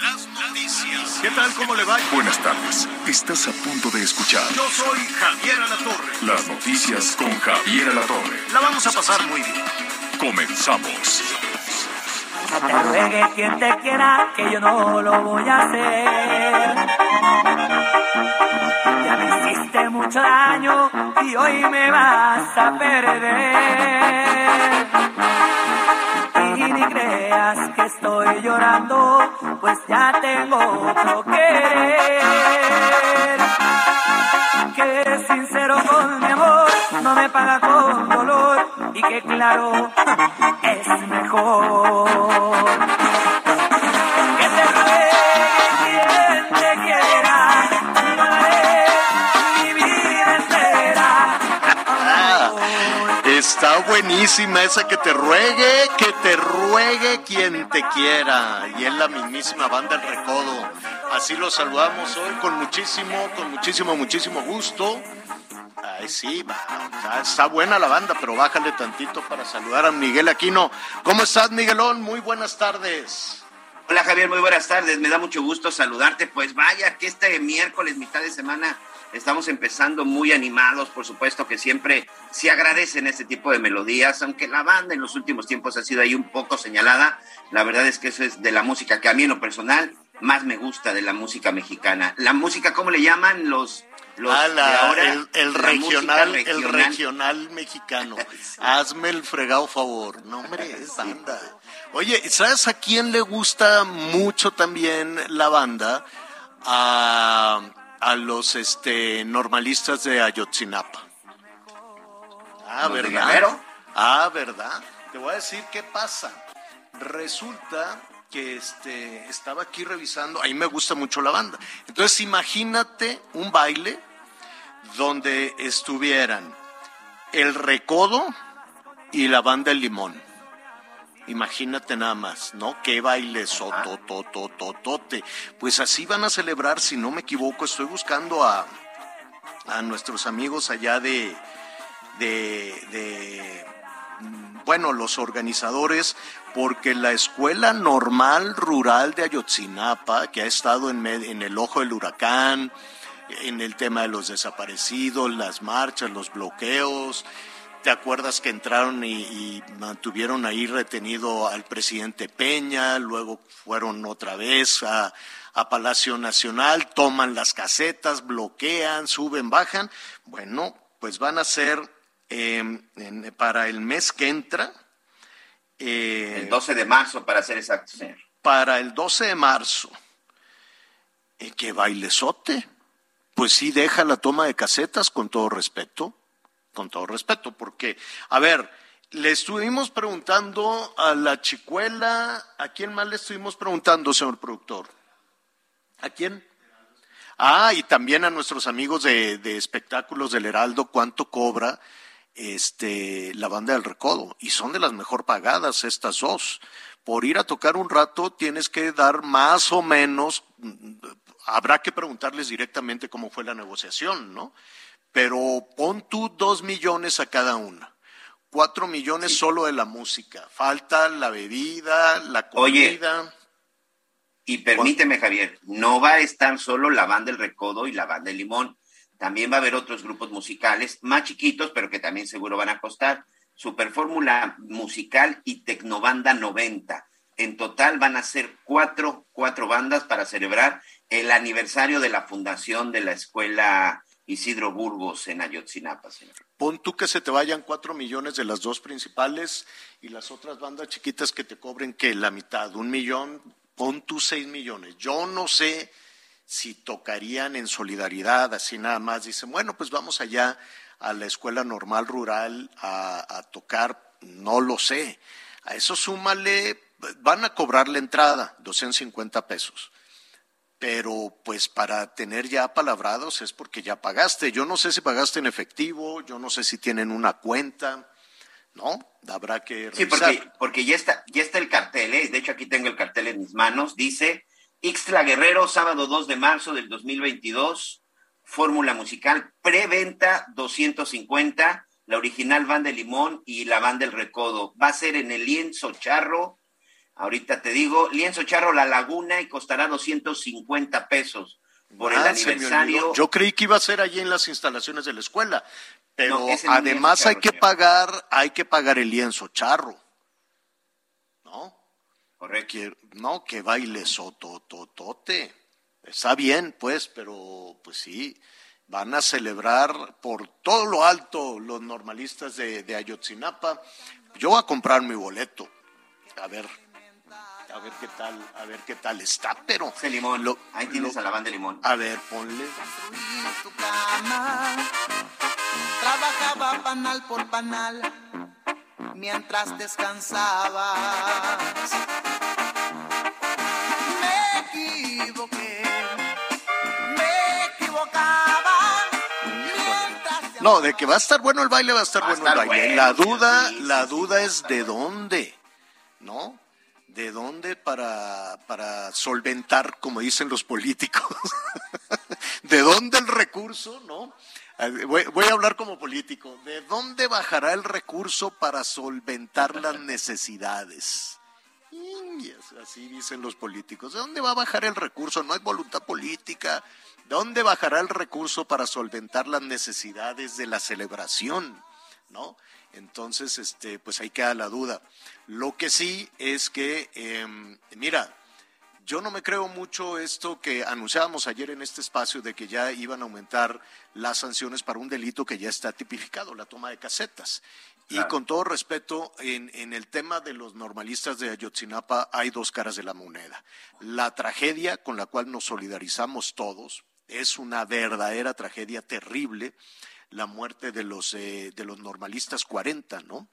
Las noticias. ¿Qué tal? ¿Cómo le va? Buenas tardes. Estás a punto de escuchar Yo soy Javier Alatorre. las noticias con Javier Alatorre. La vamos a pasar muy bien. Comenzamos. No te ruegue quien te quiera, que yo no lo voy a hacer. Ya me hiciste mucho daño y hoy me vas a perder. Y ni creas que estoy llorando, pues ya tengo otro querer. Que eres sincero con mi amor, no me paga con dolor y que claro es mejor. Buenísima esa que te ruegue, que te ruegue quien te quiera. Y es la mismísima banda El Recodo. Así lo saludamos hoy con muchísimo, con muchísimo, muchísimo gusto. Ay, sí, está, está buena la banda, pero bájale tantito para saludar a Miguel Aquino. ¿Cómo estás, Miguelón? Muy buenas tardes. Hola Javier, muy buenas tardes. Me da mucho gusto saludarte. Pues vaya que este miércoles, mitad de semana, estamos empezando muy animados. Por supuesto que siempre se agradecen este tipo de melodías, aunque la banda en los últimos tiempos ha sido ahí un poco señalada. La verdad es que eso es de la música que a mí en lo personal más me gusta de la música mexicana. La música, ¿cómo le llaman los? los Ah, de ahora? el, el La regional, el regional mexicano. Hazme el fregado favor. No, hombre, es banda. Oye, ¿sabes a quién le gusta mucho también la banda? A, a los este, normalistas de Ayotzinapa. Ah, ¿Los de ¿verdad? Ah, ¿verdad? Te voy a decir qué pasa. Resulta que este, estaba aquí revisando, a mí me gusta mucho la banda. Entonces imagínate un baile donde estuvieran el recodo y la banda El Limón. Imagínate nada más, ¿no? Qué baile sototototote. Pues así van a celebrar, si no me equivoco, estoy buscando a, a nuestros amigos allá de, de, de, mm, bueno, los organizadores, porque la escuela normal rural de Ayotzinapa, que ha estado en, en el ojo del huracán, en el tema de los desaparecidos, las marchas, los bloqueos. ¿Te acuerdas que entraron y, y mantuvieron ahí retenido al presidente Peña? Luego fueron otra vez a, a Palacio Nacional, toman las casetas, bloquean, suben, bajan. Bueno, pues van a ser eh, en- para el mes que entra. eh, El 12 de marzo, para ser exacto, señor. para el 12 de marzo. Eh, ¿Qué bailesote? Pues sí, deja la toma de casetas con todo respeto, con todo respeto, porque, a ver, le estuvimos preguntando a la chicuela, ¿a quién más le estuvimos preguntando, señor productor? ¿A quién? Ah, y también a nuestros amigos de, de espectáculos del Heraldo, cuánto cobra este, la banda del Recodo. Y son de las mejor pagadas estas dos. Por ir a tocar un rato tienes que dar más o menos, mm, habrá que preguntarles directamente cómo fue la negociación, ¿no? Pero pon tú dos millones a cada una. Cuatro millones solo de la música. Falta la bebida, la Oye, comida. Y permíteme, Javier, no va a estar solo la banda El Recodo y la banda El Limón. También va a haber otros grupos musicales más chiquitos, pero que también seguro van a costar. Super Fórmula Musical y Tecnobanda 90. En total van a ser cuatro, cuatro bandas para celebrar el aniversario de la fundación de la Escuela Isidro Burgos en Ayotzinapa. Pon tú que se te vayan cuatro millones de las dos principales y las otras bandas chiquitas que te cobren que la mitad, un millón, pon tú seis millones. Yo no sé si tocarían en solidaridad, así nada más. Dicen, bueno, pues vamos allá a la escuela normal rural a, a tocar, no lo sé. A eso súmale, van a cobrar la entrada, 250 pesos pero pues para tener ya palabrados es porque ya pagaste. Yo no sé si pagaste en efectivo, yo no sé si tienen una cuenta, ¿no? Habrá que revisar. Sí, porque, porque ya, está, ya está el cartel, ¿eh? de hecho aquí tengo el cartel en mis manos, dice Ixtla Guerrero, sábado 2 de marzo del 2022, fórmula musical, preventa 250, la original Van de Limón y la Van del Recodo. Va a ser en el lienzo charro Ahorita te digo, lienzo charro La Laguna y costará 250 pesos por el ah, aniversario. Yo creí que iba a ser allí en las instalaciones de la escuela, pero además hay que pagar, hay que pagar el lienzo charro. ¿No? Correcto. no, que baile sotototote. Está bien, pues, pero pues sí, van a celebrar por todo lo alto los normalistas de, de Ayotzinapa. Yo voy a comprar mi boleto. A ver, a ver qué tal, a ver qué tal está, pero... Ese limón, lo, ahí tienes a la banda de limón. A ver, ponle. Tu cama, trabajaba panal por panal mientras descansabas. Me equivoqué, me equivocaba. No, de que va a estar bueno el baile, va a estar bueno el baile. la duda, la duda es de dónde. ¿De dónde para, para solventar, como dicen los políticos? ¿De dónde el recurso, no? Voy, voy, a hablar como político. ¿De dónde bajará el recurso para solventar las necesidades? Así dicen los políticos. ¿De dónde va a bajar el recurso? No hay voluntad política. ¿De dónde bajará el recurso para solventar las necesidades de la celebración? ¿No? Entonces, este, pues ahí queda la duda. Lo que sí es que, em, mira, yo no me creo mucho esto que anunciábamos ayer en este espacio de que ya iban a aumentar las sanciones para un delito que ya está tipificado, la toma de casetas. Y con todo respeto, en, en, el tema de los normalistas de Ayotzinapa hay dos caras de la moneda. La tragedia con la cual nos solidarizamos todos es una verdadera tragedia terrible la muerte de los, eh, de los normalistas 40, ¿no?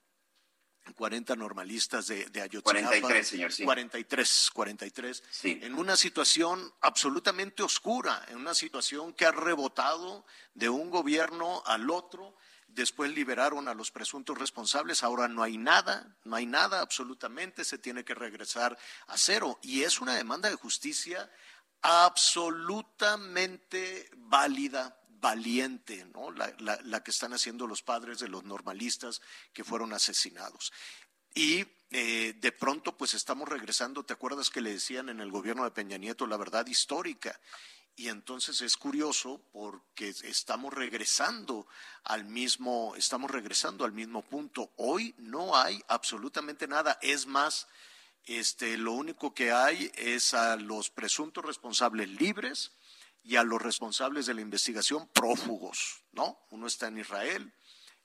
40 normalistas de, de Ayotzinapa. 43, señor, sí. 43, 43. Sí. En una situación absolutamente oscura, en una situación que ha rebotado de un gobierno al otro. Después liberaron a los presuntos responsables, ahora no hay nada, no hay nada absolutamente, se tiene que regresar a cero. Y es una demanda de justicia absolutamente válida, valiente, ¿no? La, que están haciendo los padres de los normalistas que fueron asesinados. Y eh, de pronto, pues estamos regresando, ¿te acuerdas que le decían en el gobierno de Peña Nieto la verdad histórica? Y entonces es curioso porque estamos regresando al mismo, estamos regresando al mismo punto. Hoy no hay absolutamente nada. Es más, este, lo único que hay es a los presuntos responsables libres y a los responsables de la investigación prófugos, ¿no? Uno está en Israel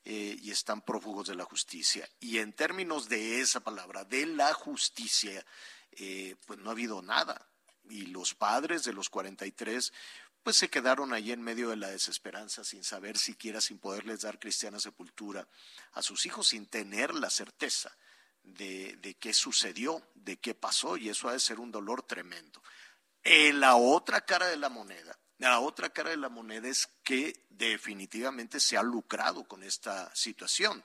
eh, y están prófugos de la justicia. Y en términos de esa palabra, de la justicia, eh, pues no ha habido nada. Y los padres de los 43 pues se quedaron ahí en medio de la desesperanza sin saber siquiera, sin poderles dar cristiana sepultura a sus hijos, sin tener la certeza de, de qué sucedió, de qué pasó, y eso ha de ser un dolor tremendo. En la otra cara de la moneda, la otra cara de la moneda es que definitivamente se ha lucrado con esta situación.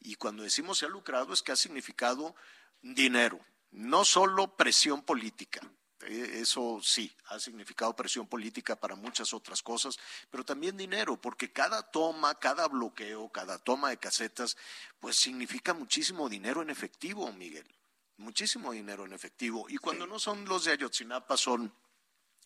Y cuando decimos se ha lucrado es que ha significado dinero, no solo presión política. Eh, eso sí, ha significado presión política para muchas otras cosas, pero también dinero, porque cada toma, cada bloqueo, cada toma de casetas, pues significa muchísimo dinero en efectivo, Miguel muchísimo dinero en efectivo. Y cuando no son los de Ayotzinapa, son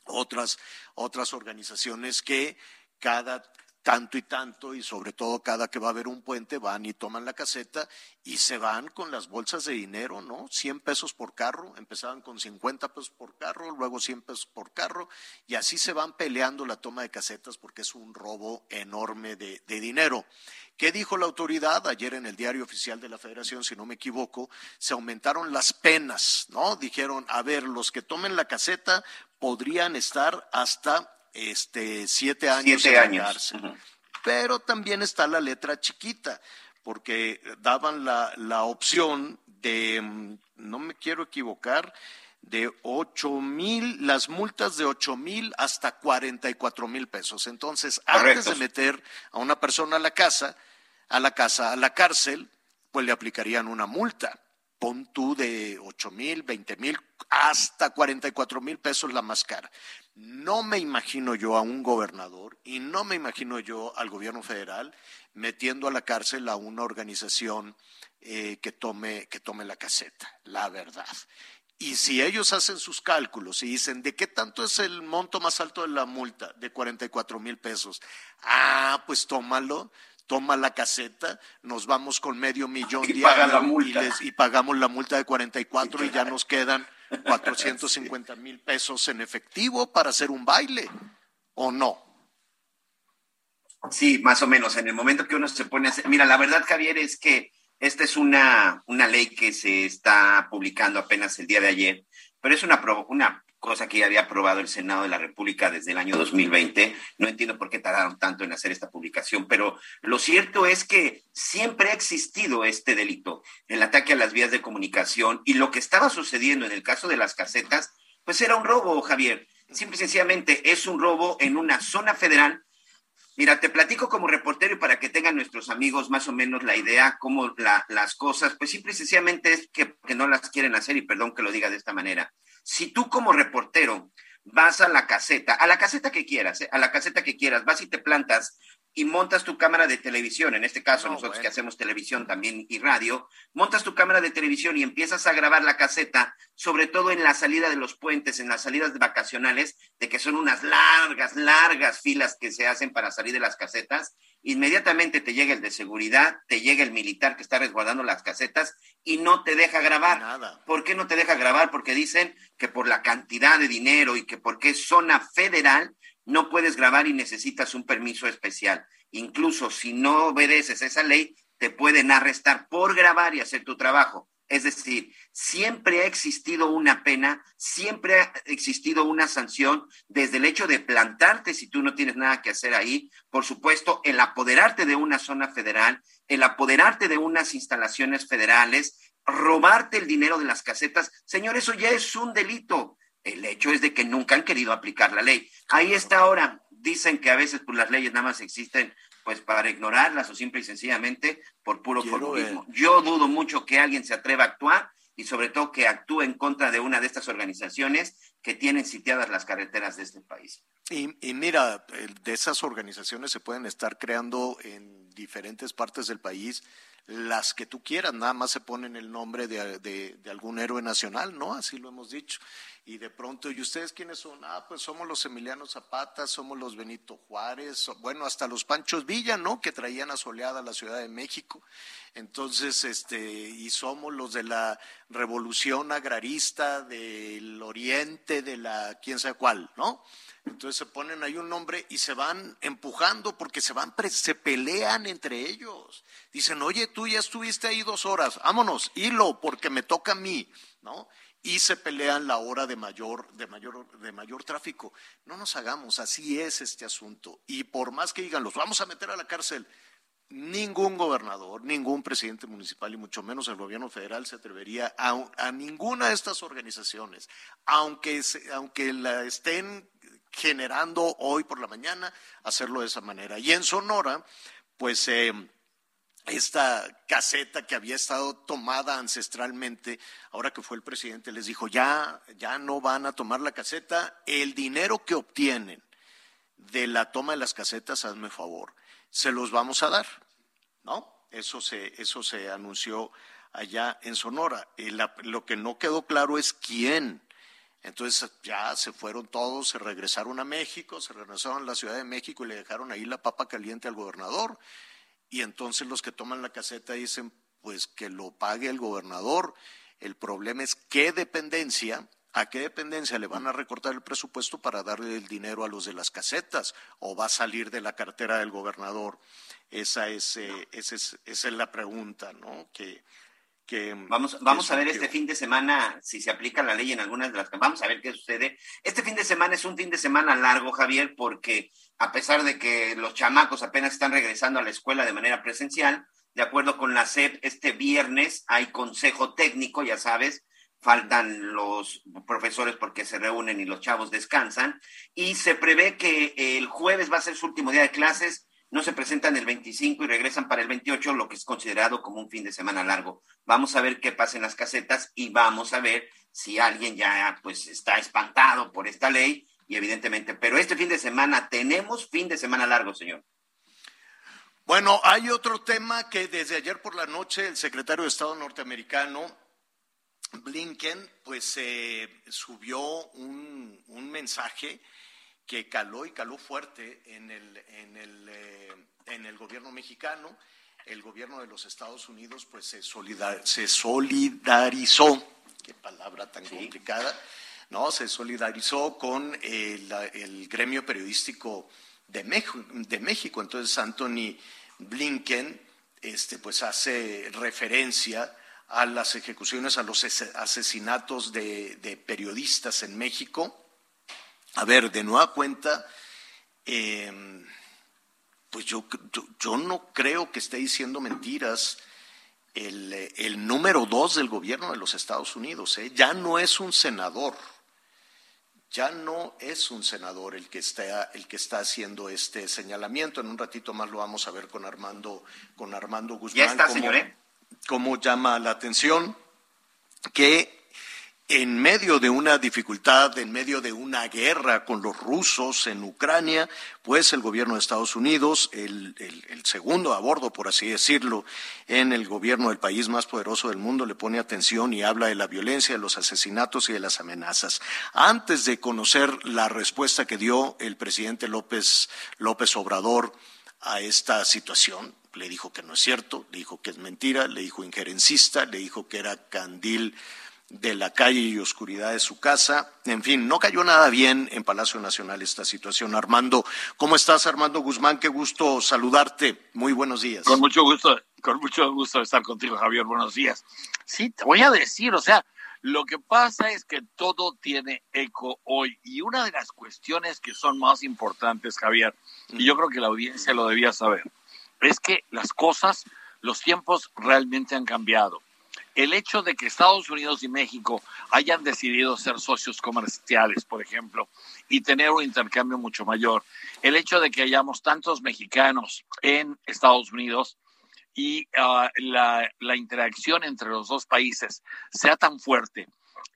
otras, otras organizaciones que cada tanto y tanto, y sobre todo cada que va a haber un puente, van y toman la caseta y se van con las bolsas de dinero, ¿no? 100 pesos por carro, empezaban con 50 pesos por carro, luego 100 pesos por carro, y así se van peleando la toma de casetas porque es un robo enorme de, de dinero. ¿Qué dijo la autoridad? Ayer en el diario oficial de la Federación, si no me equivoco, se aumentaron las penas, ¿no? Dijeron, a ver, los que tomen la caseta podrían estar hasta este, siete años Siete en la años. cárcel. Pero también está la letra chiquita, porque daban la, la opción de, mm, no me quiero equivocar, de ocho mil, las multas de ocho mil hasta cuarenta y cuatro mil pesos. Entonces, antes de meter a una persona a la casa, a la casa, a la cárcel, pues le aplicarían una multa. Pon tú de ocho mil, veinte mil, hasta cuarenta y cuatro mil pesos la más cara. No me imagino yo a un gobernador y no me imagino yo al gobierno federal metiendo a la cárcel a una organización eh, que, tome, que tome la caseta, la verdad. Y si ellos hacen sus cálculos y dicen, ¿de qué tanto es el monto más alto de la multa? De 44 mil pesos. Ah, pues tómalo, toma la caseta, nos vamos con medio millón Y paga la multa. y, les- y pagamos la multa de 44 y ya nos quedan 450 mil pesos en efectivo para hacer un baile, ¿o no? Sí, más o menos. En el momento que uno se pone a hacer. Mira, la verdad, Javier, es que esta es una, una ley que se está publicando apenas el día de ayer, pero es una, una cosa que ya había aprobado el Senado de la República desde el año 2020. No entiendo por qué tardaron tanto en hacer esta publicación, pero lo cierto es que siempre ha existido este delito, el ataque a las vías de comunicación, y lo que estaba sucediendo en el caso de las casetas, pues era un robo, Javier. Simple y sencillamente es un robo en una zona federal Mira, te platico como reportero y para que tengan nuestros amigos más o menos la idea cómo la- las cosas, pues simple y sencillamente es que, que no las quieren hacer y perdón que lo diga de esta manera. Si tú como reportero vas a la caseta, a la caseta que quieras, ¿eh? a la caseta que quieras, vas y te plantas y montas tu cámara de televisión, en este caso No, nosotros bueno. que hacemos televisión también y radio, montas tu cámara de televisión y empiezas a grabar la caseta, sobre todo en la salida de los puentes, en las salidas vacacionales, de que son unas largas, largas filas que se hacen para salir de las casetas, inmediatamente te llega el de seguridad, te llega el militar que está resguardando las casetas y no te deja grabar. Nada. ¿Por qué no te deja grabar? Porque dicen que por la cantidad de dinero y que porque es zona federal, no puedes grabar y necesitas un permiso especial. Incluso si no obedeces esa ley, te pueden arrestar por grabar y hacer tu trabajo. Es decir, siempre ha existido una pena, siempre ha existido una sanción desde el hecho de plantarte si tú no tienes nada que hacer ahí. Por supuesto, el apoderarte de una zona federal, el apoderarte de unas instalaciones federales, robarte el dinero de las casetas. Señor, eso ya es un delito. El hecho es de que nunca han querido aplicar la ley. Ahí está ahora. Dicen que a veces pues, las leyes nada más existen pues para ignorarlas o simple y sencillamente por puro formalismo. Yo dudo mucho que alguien se atreva a actuar y sobre todo que actúe en contra de una de estas organizaciones que tienen sitiadas las carreteras de este país. Y, y mira, de esas organizaciones se pueden estar creando en diferentes partes del país las que tú quieras, nada más se ponen el nombre de, de- de algún héroe nacional, ¿no? Así lo hemos dicho. Y de pronto, ¿y ustedes quiénes son? Ah, pues somos los Emiliano Zapata, somos los Benito Juárez, bueno, hasta los Panchos Villa, ¿no? Que traían asoleada la Ciudad de México. Entonces, este, y somos los de la revolución agrarista del oriente, de la quién sabe cuál, ¿no? Entonces se ponen ahí un nombre y se van empujando porque se van, se pelean entre ellos. Dicen, oye, tú ya estuviste ahí dos horas, vámonos, hilo, porque me toca a mí, ¿no? Y se pelean la hora de mayor, de mayor, de mayor tráfico. No nos hagamos, así es este asunto. Y por más que digan, los vamos a meter a la cárcel, ningún gobernador, ningún presidente municipal y mucho menos el gobierno federal se atrevería a, a ninguna de estas organizaciones, aunque, se- aunque la estén generando hoy por la mañana, hacerlo de esa manera. Y en Sonora, pues eh, esta caseta que había estado tomada ancestralmente, ahora que fue el presidente, les dijo, ya, ya no van a tomar la caseta, el dinero que obtienen de la toma de las casetas, hazme favor, se los vamos a dar, ¿no? Eso se, eso se anunció allá en Sonora. Eh, la- lo que no quedó claro es quién Entonces ya se fueron todos, se regresaron a México, se regresaron a la Ciudad de México y le dejaron ahí la papa caliente al gobernador. Y entonces los que toman la caseta dicen, pues que lo pague el gobernador. El problema es qué dependencia, a qué dependencia le van a recortar el presupuesto para darle el dinero a los de las casetas o va a salir de la cartera del gobernador. Esa es, eh, esa es, esa es la pregunta, ¿no? Que, vamos vamos a ver este fin de semana si se aplica la ley en algunas de las vamos a ver qué sucede. Este fin de semana es un fin de semana largo Javier porque a pesar de que los chamacos apenas están regresando a la escuela de manera presencial de acuerdo con la SEP este viernes hay consejo técnico ya sabes faltan los profesores porque se reúnen y los chavos descansan y se prevé que el jueves va a ser su último día de clases no se presentan el 25 y regresan para el 28, lo que es considerado como un fin de semana largo. Vamos a ver qué pasa en las casetas y vamos a ver si alguien ya pues está espantado por esta ley y evidentemente, pero este fin de semana tenemos fin de semana largo, señor. Bueno, hay otro tema que desde ayer por la noche el secretario de Estado norteamericano, Blinken, pues eh, subió un, un mensaje que caló y caló fuerte en el, en el, eh, en el gobierno mexicano. El gobierno de los Estados Unidos pues se, se solidarizó, qué palabra tan complicada, ¿no? Se solidarizó con el, el gremio periodístico de México, de México. Entonces Anthony Blinken este, pues hace referencia a las ejecuciones, a los asesinatos de, de periodistas en México a ver, de nueva cuenta, em, pues yo, yo, no creo que esté diciendo mentiras el, número dos del gobierno de los Estados Unidos. ¿eh? Ya no es un senador, ya no es un senador el que está, el que está haciendo este señalamiento. En un ratito más lo vamos a ver con Armando, con Armando Guzmán. Ya está, señor. Cómo llama la atención que en medio de una dificultad, en medio de una guerra con los rusos en Ucrania, pues el gobierno de Estados Unidos, el, segundo a bordo, por así decirlo, en el gobierno del país más poderoso del mundo, le pone atención y habla de la violencia, de los asesinatos y de las amenazas. Antes de conocer la respuesta que dio el presidente López, López Obrador a esta situación, le dijo que no es cierto, le dijo que es mentira, le dijo injerencista, le dijo que era candil de la calle y oscuridad de su casa. En fin, no cayó nada bien en Palacio Nacional esta situación. Armando, ¿cómo estás, Armando Guzmán? Qué gusto saludarte. Muy buenos días. Con mucho gusto, con mucho gusto estar contigo, Javier. Buenos días. Sí, te voy a decir, o sea, lo que pasa es que todo tiene eco hoy y una de las cuestiones que son más importantes, Javier, y yo creo que la audiencia lo debía saber, es que las cosas, los tiempos realmente han cambiado el hecho de que Estados Unidos y México hayan decidido ser socios comerciales, por ejemplo, y tener un intercambio mucho mayor, el hecho de que hayamos tantos mexicanos en Estados Unidos y ah, la, la interacción entre los dos países sea tan fuerte,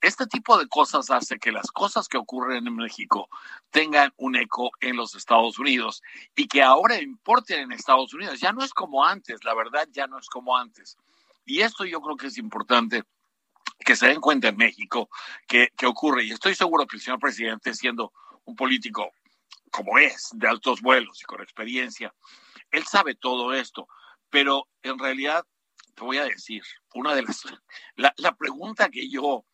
este tipo de cosas hace que las cosas que ocurren en México tengan un eco en los Estados Unidos y que ahora importen en Estados Unidos. Ya no es como antes, la verdad ya no es como antes. Y esto yo creo que es importante que se den cuenta en México que, ocurre. Y estoy seguro que el señor presidente, siendo un político como es, de altos vuelos y con experiencia, él sabe todo esto. Pero en realidad, te voy a decir, una de las, la, la pregunta que yo,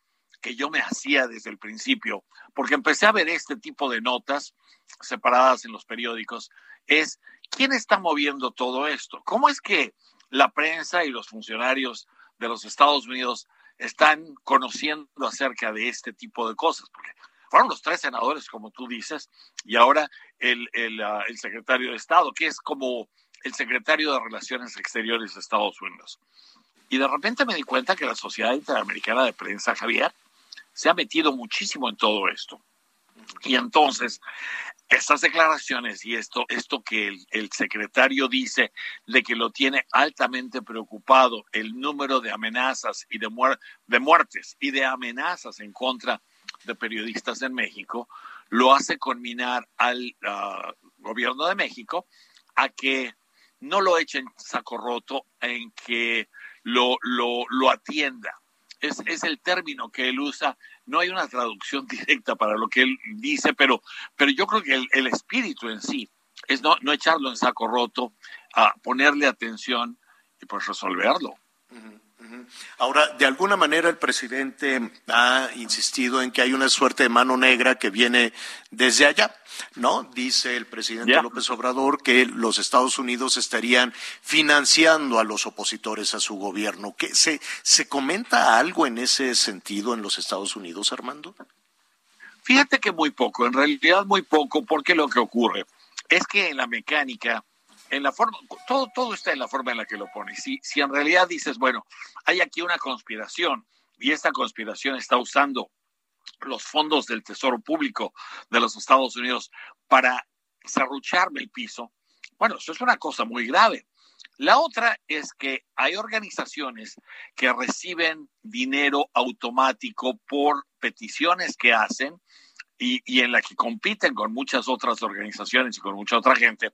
que yo me hacía desde el principio, porque empecé a ver este tipo de notas separadas en los periódicos, es, ¿quién está moviendo todo esto? ¿Cómo es que la prensa y los funcionarios de los Estados Unidos están conociendo acerca de este tipo de cosas, porque fueron los tres senadores, como tú dices, y ahora el, ah, el secretario de Estado, que es como el secretario de Relaciones Exteriores de Estados Unidos. Y de repente me di cuenta que la Sociedad Interamericana de Prensa, Javier, se ha metido muchísimo en todo esto. Y entonces, estas declaraciones y esto, esto que el, secretario dice de que lo tiene altamente preocupado el número de amenazas y de, de muertes y de amenazas en contra de periodistas en México, lo hace conminar al ah, gobierno de México a que no lo echen saco roto, en que lo, lo, lo atienda. es, es el término que él usa. No hay una traducción directa para lo que él dice, pero, pero yo creo que el, el espíritu en sí es no, no echarlo en saco roto, a ponerle atención y pues resolverlo. Ahora, de alguna manera el presidente ha insistido en que hay una suerte de mano negra que viene desde allá, ¿no? Dice el presidente. López Obrador que los Estados Unidos estarían financiando a los opositores a su gobierno. ¿Qué, se, ¿Se comenta algo en ese sentido en los Estados Unidos, Armando? Fíjate que muy poco, en realidad muy poco, porque lo que ocurre es que en la mecánica, en la forma, todo, todo está en la forma en la que lo pones. Si, si en realidad dices, bueno, hay aquí una conspiración y esta conspiración está usando los fondos del Tesoro Público de los Estados Unidos para serrucharme el piso, bueno, eso es una cosa muy grave. La otra es que hay organizaciones que reciben dinero automático por peticiones que hacen y, y, en la que compiten con muchas otras organizaciones y con mucha otra gente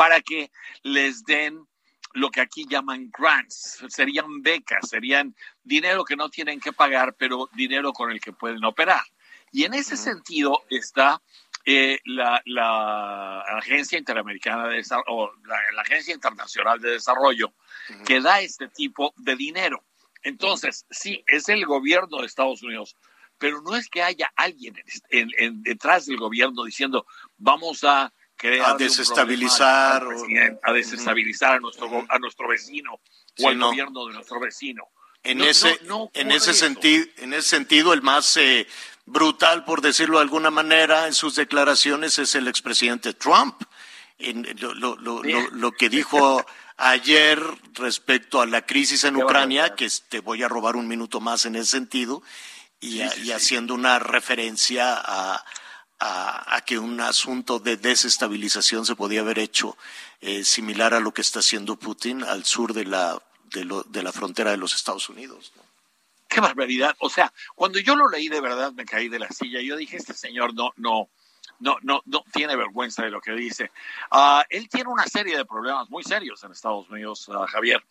para que les den lo que aquí llaman grants, serían becas, serían dinero que no tienen que pagar, pero dinero con el que pueden operar. Y en ese sentido está eh, la, la, Agencia Interamericana de o la, la, Agencia Internacional de Desarrollo uh -huh. que da este tipo de dinero. Entonces, sí, es el gobierno de Estados Unidos, pero no es que haya alguien en, en, en, detrás del gobierno diciendo vamos a a desestabilizar o, a desestabilizar a nuestro a nuestro vecino sí, o al no. gobierno de nuestro vecino. En no, ese no, en ese sentido en ese sentido el más eh, brutal por decirlo de alguna manera en sus declaraciones es el expresidente Trump. En, lo, lo, lo, lo, que dijo ayer respecto a la crisis en Ucrania, que te voy a robar un minuto más en ese sentido, y, sí, sí, y haciendo una referencia a, a, a, que un asunto de desestabilización se podía haber hecho eh, similar a lo que está haciendo Putin al sur de la, de, lo, de la frontera de los Estados Unidos. ¿no? Qué barbaridad. O sea, cuando yo lo leí de verdad me caí de la silla. Yo dije, este señor no, no, no, no, no tiene vergüenza de lo que dice. Uh, él tiene una serie de problemas muy serios en Estados Unidos, uh, Javier.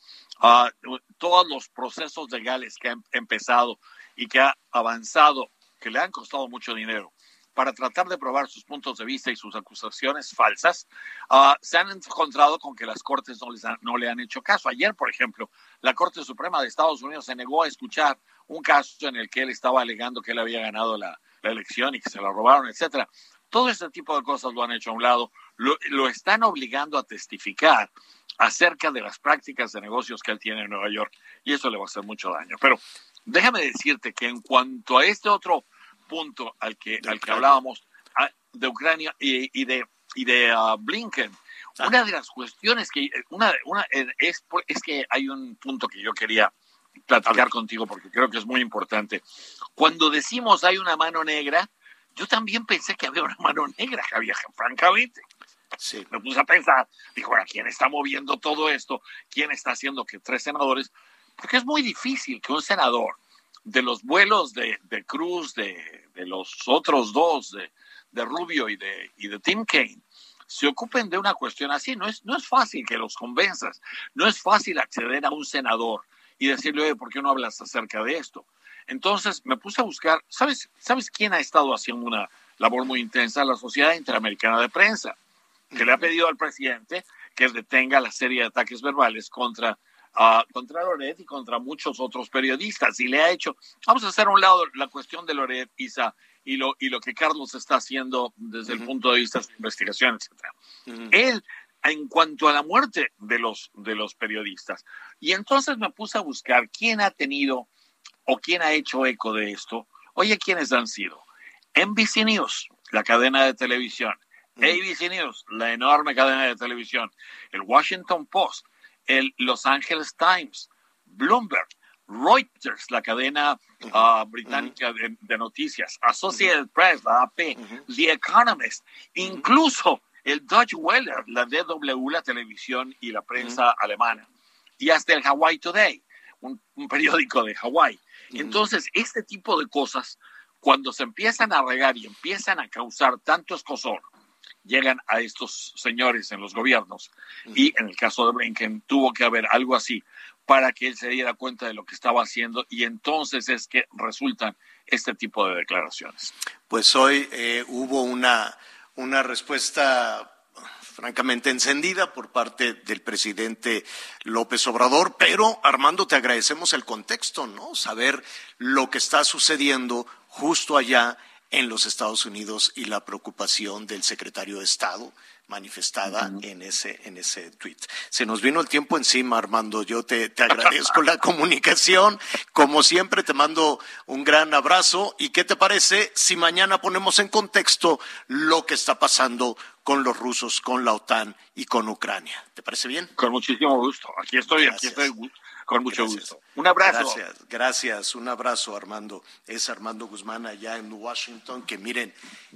Uh, todos los procesos legales que han empezado y que ha avanzado, que le han costado mucho dinero, para tratar de probar sus puntos de vista y sus acusaciones falsas, uh, se han encontrado con que las cortes no, les no le han hecho caso. Ayer, por ejemplo, la Corte Suprema de Estados Unidos se negó a escuchar un caso en el que él estaba alegando que él había ganado la, la elección y que se la robaron, etcétera. Todo este tipo de cosas lo han hecho a un lado, lo, lo, están obligando a testificar acerca de las prácticas de negocios que él tiene en Nueva York y eso le va a hacer mucho daño. Pero déjame decirte que en cuanto a este otro punto al que, al que hablábamos de Ucrania y, y de, y de uh, Blinken, ah. una de las cuestiones que una, una es, es que hay un punto que yo quería platicar contigo porque creo que es muy importante. Cuando decimos hay una mano negra, yo también pensé que había una mano negra, Javier, francamente. Sí. Me puse a pensar, dijo, bueno, ¿quién está moviendo todo esto? ¿Quién está haciendo que tres senadores? Porque es muy difícil que un senador de los vuelos de, de Cruz, de, de, los otros dos, de, de Rubio y de, y de Tim Kaine, se ocupen de una cuestión así. No es, no es fácil que los convenzas, no es fácil acceder a un senador y decirle, oye, ¿por qué no hablas acerca de esto? Entonces me puse a buscar, ¿sabes, ¿sabes quién ha estado haciendo una labor muy intensa? La Sociedad Interamericana de Prensa, que le ha pedido al presidente que detenga la serie de ataques verbales contra, uh, contra Loret y contra muchos otros periodistas. Y le ha hecho, vamos a hacer a un lado la cuestión de Loret, Isa, y lo, y lo que Carlos está haciendo desde uh -huh. el punto de vista de investigación, etc. Uh -huh. Él en cuanto a la muerte de los, de los periodistas. Y entonces me puse a buscar quién ha tenido o quién ha hecho eco de esto. Oye, ¿quiénes han sido? NBC News, la cadena de televisión. ABC News, la enorme cadena de televisión. El Washington Post, el Los Angeles Times, Bloomberg, Reuters, la cadena uh, británica de, de, noticias, Associated Press, la AP, The Economist, incluso el Deutsche Welle, la DW, la televisión y la prensa alemana, y hasta el Hawaii Today, un, un periódico de Hawái. Entonces, este tipo de cosas, cuando se empiezan a regar y empiezan a causar tanto escosor, llegan a estos señores en los gobiernos. Y en el caso de Blinken tuvo que haber algo así para que él se diera cuenta de lo que estaba haciendo y entonces es que resultan este tipo de declaraciones. Pues hoy eh, hubo una, una respuesta francamente encendida por parte del presidente López Obrador, pero Armando, te agradecemos el contexto, ¿no? Saber lo que está sucediendo justo allá en los Estados Unidos y la preocupación del secretario de Estado manifestada en ese en ese tweet. Se nos vino el tiempo encima, Armando. Yo te, te agradezco la comunicación. Como siempre, te mando un gran abrazo. ¿Y qué te parece si mañana ponemos en contexto lo que está pasando con los rusos, con la OTAN y con Ucrania? ¿Te parece bien? Con muchísimo gusto. Aquí estoy, aquí estoy con mucho Gracias. gusto. Un abrazo. Gracias, gracias. Un abrazo, Armando. Es Armando Guzmán allá en Washington, que miren,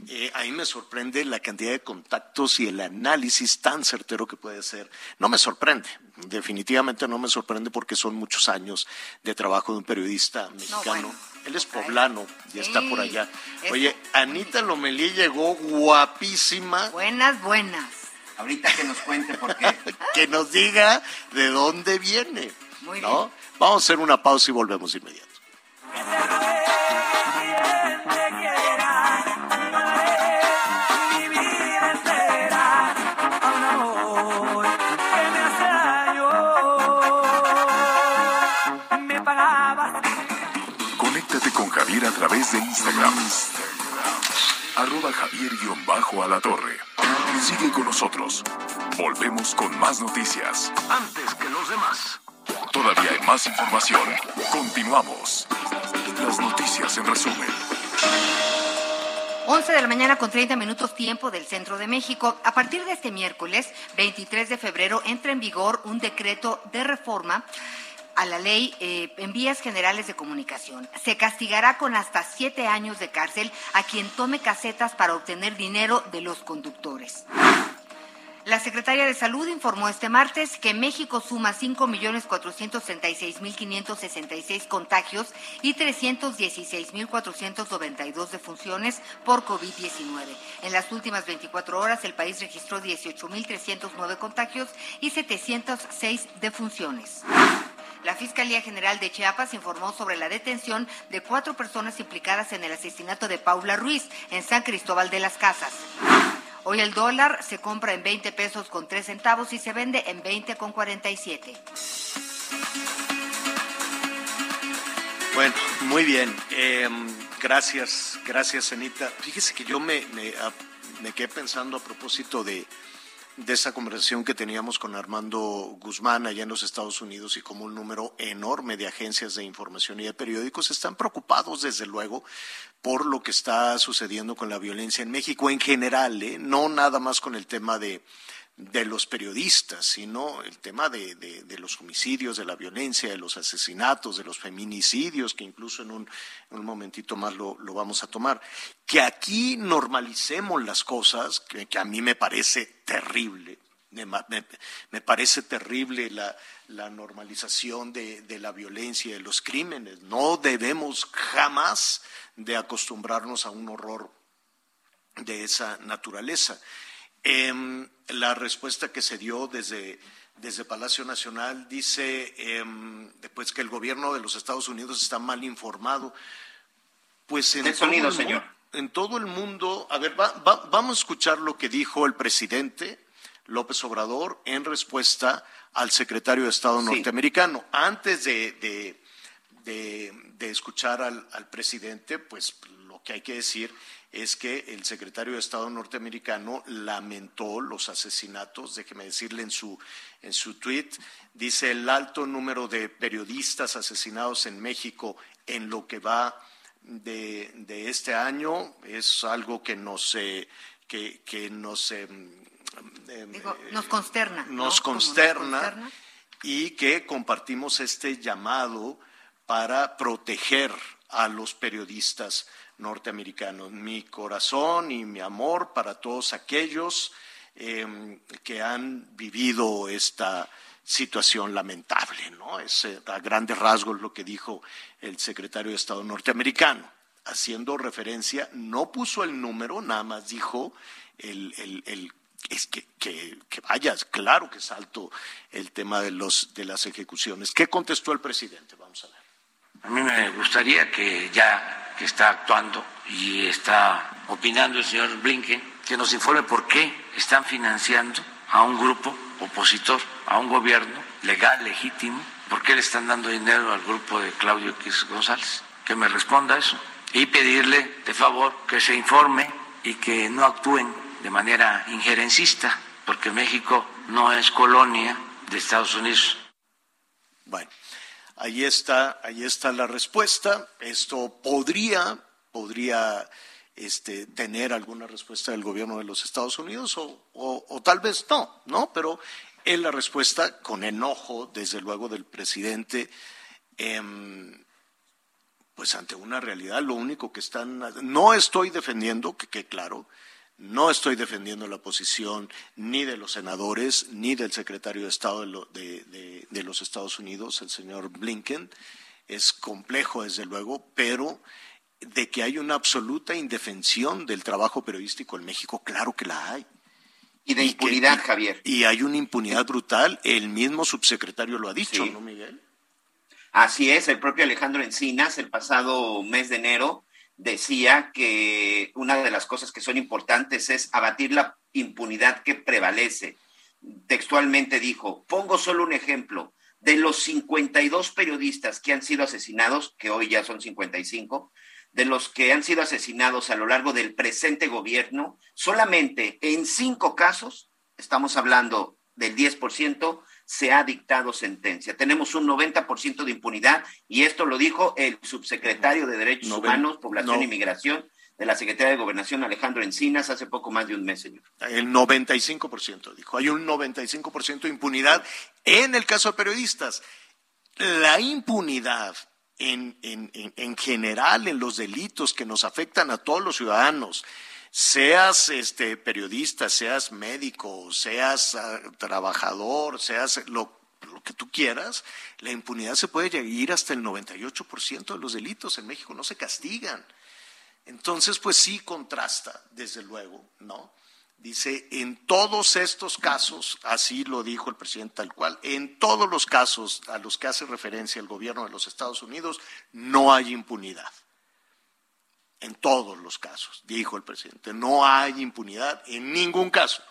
eh, a mí me sorprende la cantidad de contactos y el análisis tan certero que puede ser. No me sorprende, definitivamente no me sorprende porque son muchos años de trabajo de un periodista mexicano. bueno. Él es poblano y está por allá. Oye, Anita Lomelí llegó guapísima. Buenas, buenas. Ahorita que nos cuente por qué. que nos diga de dónde viene. Muy ¿no? bien. Vamos a hacer una pausa y volvemos de inmediato. A Conéctate con Javier a través de Instagram. Arroba Javier-Alatorre. Sigue con nosotros. Volvemos con más noticias. Antes que los demás. Todavía hay más información. Continuamos. Las noticias en resumen. 11 de la mañana con 30 minutos tiempo del centro de México. A partir de este miércoles, 23 de febrero, entra en vigor un decreto de reforma a la ley eh, en vías generales de comunicación. Se castigará con hasta siete años de cárcel a quien tome casetas para obtener dinero de los conductores. La secretaria de Salud informó este martes que México suma 5.436.566 contagios y 316.492 defunciones por COVID-19. En las últimas 24 horas, el país registró 18.309 contagios y 706 defunciones. La Fiscalía General de Chiapas informó sobre la detención de cuatro personas implicadas en el asesinato de Paula Ruiz en San Cristóbal de las Casas. Hoy el dólar se compra en 20 pesos con 3 centavos y se vende en 20 con 47. Bueno, muy bien. Eh, gracias, gracias, Anita. Fíjese que yo me, me, a- me quedé pensando a propósito de, de esa conversación que teníamos con Armando Guzmán allá en los Estados Unidos y como un número enorme de agencias de información y de periódicos están preocupados, desde luego, por lo que está sucediendo con la violencia en México en general, ¿eh? no nada más con el tema de, los periodistas, sino el tema de, los homicidios, de la violencia, de los asesinatos, de los feminicidios, que incluso en un, en un momentito más lo, lo vamos a tomar. Que aquí normalicemos las cosas, que, que a mí me parece terrible. Me, me- me parece terrible la, la normalización de, de la violencia y de los crímenes. No debemos jamás de acostumbrarnos a un horror de esa naturaleza. Em, la respuesta que se dio desde, desde Palacio Nacional dice em, pues que el gobierno de los Estados Unidos está mal informado. Pues en todo el señor. En todo el mundo, a ver, va- va- vamos a escuchar lo que dijo el presidente López Obrador en respuesta al secretario de Estado Sí. norteamericano. Antes de, de- de- de escuchar al, al presidente, pues lo que hay que decir es que el secretario de Estado norteamericano lamentó los asesinatos, déjeme decirle en su, en su tweet, dice el alto número de periodistas asesinados en México en lo que va de, de este año es algo que nos, eh, que, que nos, em, Digo, nos consterna. ¿no? nos consterna, y que compartimos este llamado para proteger a los periodistas norteamericanos. Mi corazón y mi amor para todos aquellos eh, que han vivido esta situación lamentable, ¿no? Es eh, a grandes rasgos lo que dijo el secretario de Estado norteamericano, haciendo referencia, no puso el número, nada más dijo el, el- el- es que, que, que vayas, claro que es alto el tema de, los, de las ejecuciones. ¿Qué contestó el presidente? Vamos a ver. A mí me gustaría que ya que está actuando y está opinando el señor Blinken, que nos informe por qué están financiando a un grupo opositor, a un gobierno legal, legítimo, por qué le están dando dinero al grupo de Claudio X González. Que me responda eso y pedirle de favor que se informe y que no actúen de manera injerencista, porque México no es colonia de Estados Unidos. Bueno, ahí está, ahí está la respuesta. Esto podría, podría este, tener alguna respuesta del gobierno de los Estados Unidos o, o, tal vez no, ¿no? Pero es la respuesta con enojo, desde luego, del presidente. Eh, pues ante una realidad, lo único que están, no estoy defendiendo, que, que claro, no estoy defendiendo la posición ni de los senadores ni del secretario de Estado de, los Estados Unidos, el señor Blinken. Es complejo, desde luego, pero de que hay una absoluta indefensión del trabajo periodístico en México, claro que la hay. Y de impunidad, Javier. Y hay una impunidad brutal. El mismo subsecretario lo ha dicho, ¿no, Miguel? Así es, el propio Alejandro Encinas, el pasado mes de enero, decía que una de las cosas que son importantes es abatir la impunidad que prevalece. Textualmente dijo, pongo solo un ejemplo, de los 52 periodistas que han sido asesinados, que hoy ya son 55, de los que han sido asesinados a lo largo del presente gobierno, solamente en cinco casos, estamos hablando del 10%, se ha dictado sentencia. Tenemos un 90% de impunidad y esto lo dijo el subsecretario de Derechos Humanos, Población y Migración de la Secretaría de Gobernación, Alejandro Encinas, hace poco más de un mes, señor. El 95% dijo. Hay un 95% de impunidad en el caso de periodistas. La impunidad en, en, en general en los delitos que nos afectan a todos los ciudadanos, seas este periodista, seas médico, seas ah, trabajador, seas lo, que tú quieras, la impunidad se puede ir hasta el 98% de los delitos en México no se castigan. Entonces, pues sí contrasta, desde luego, ¿no? Dice, en todos estos casos, así lo dijo el presidente tal cual, en todos los casos a los que hace referencia el gobierno de los Estados Unidos, no hay impunidad en todos los casos, dijo el presidente. No hay impunidad en ningún caso.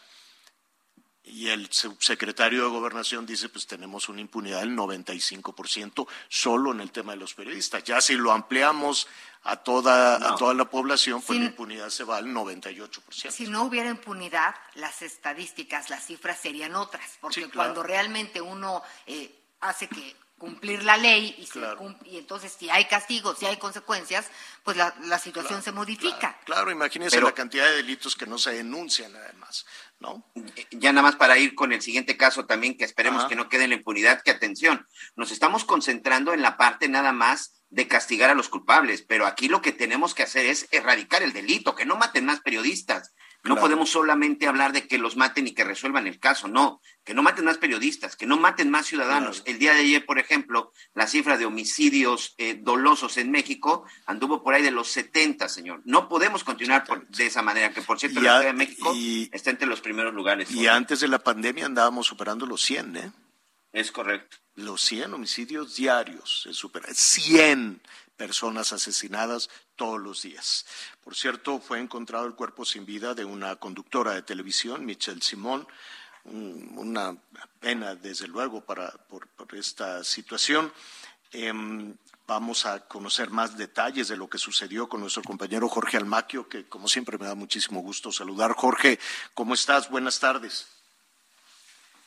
Y el subsecretario de Gobernación dice, pues tenemos una impunidad del 95% solo en el tema de los periodistas. Ya si lo ampliamos a toda, a toda la población, pues la impunidad se va al 98%. Si no hubiera impunidad, las estadísticas, las cifras serían otras, porque cuando realmente uno eh, hace que cumplir la ley y, y entonces si hay castigos, si hay consecuencias, pues la, la situación se modifica. Claro, imagínense la cantidad de delitos que no se denuncian además, ¿no? Ya nada más para ir con el siguiente caso también, que esperemos que no quede en la impunidad, que atención, nos estamos concentrando en la parte nada más de castigar a los culpables, pero aquí lo que tenemos que hacer es erradicar el delito, que no maten más periodistas, no podemos solamente hablar de que los maten y que resuelvan el caso, no, que no maten más periodistas, que no maten más ciudadanos. El día de ayer, por ejemplo, la cifra de homicidios eh, dolosos en México anduvo por ahí de los 70, señor. No podemos continuar de esa manera, que por cierto, la Ciudad de México está entre los primeros lugares. Y antes de la pandemia andábamos superando los 100, ¿eh? Es correcto. Los 100 homicidios diarios, se supera. 100 personas asesinadas todos los días. Por cierto, fue encontrado el cuerpo sin vida de una conductora de televisión, Michelle Simón, una pena, desde luego, para, por, esta situación. Em, vamos a conocer más detalles de lo que sucedió con nuestro compañero Jorge Almaquio, que como siempre me da muchísimo gusto saludar. Jorge, ¿cómo estás? Buenas tardes.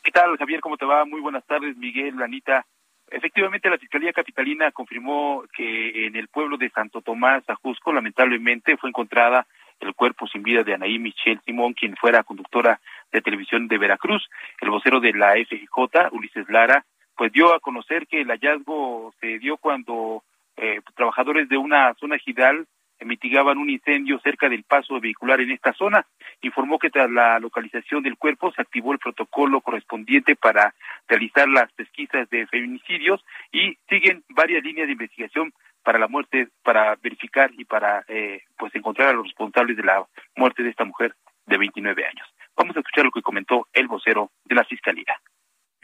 ¿Qué tal, Javier? ¿Cómo te va? Muy buenas tardes, Miguel, Anita. Efectivamente, la Fiscalía Capitalina confirmó que en el pueblo de Santo Tomás, Ajusco, lamentablemente fue encontrada el cuerpo sin vida de Anaí Michelle Simón, quien fuera conductora de televisión de Veracruz. El vocero de la FJ, Ulises Lara, pues dio a conocer que el hallazgo se dio cuando eh, trabajadores de una zona ejidal mitigaban un incendio cerca del paso vehicular en esta zona. Informó que tras la localización del cuerpo se activó el protocolo correspondiente para realizar las pesquisas de feminicidios y siguen varias líneas de investigación para la muerte, para verificar y para eh, pues encontrar a los responsables de la muerte de esta mujer de 29 años. Vamos a escuchar lo que comentó el vocero de la Fiscalía.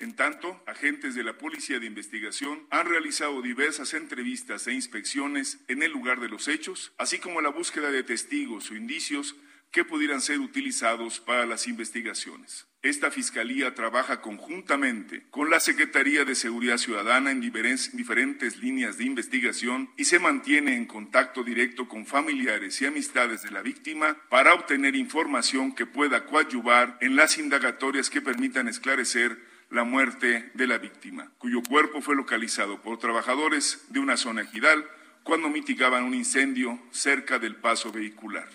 En tanto, agentes de la Policía de Investigación han realizado diversas entrevistas e inspecciones en el lugar de los hechos, así como la búsqueda de testigos o indicios que pudieran ser utilizados para las investigaciones. Esta Fiscalía trabaja conjuntamente con la Secretaría de Seguridad Ciudadana en diferentes líneas de investigación y se mantiene en contacto directo con familiares y amistades de la víctima para obtener información que pueda coadyuvar en las indagatorias que permitan esclarecer la muerte de la víctima, cuyo cuerpo fue localizado por trabajadores de una zona ejidal cuando mitigaban un incendio cerca del paso vehicular.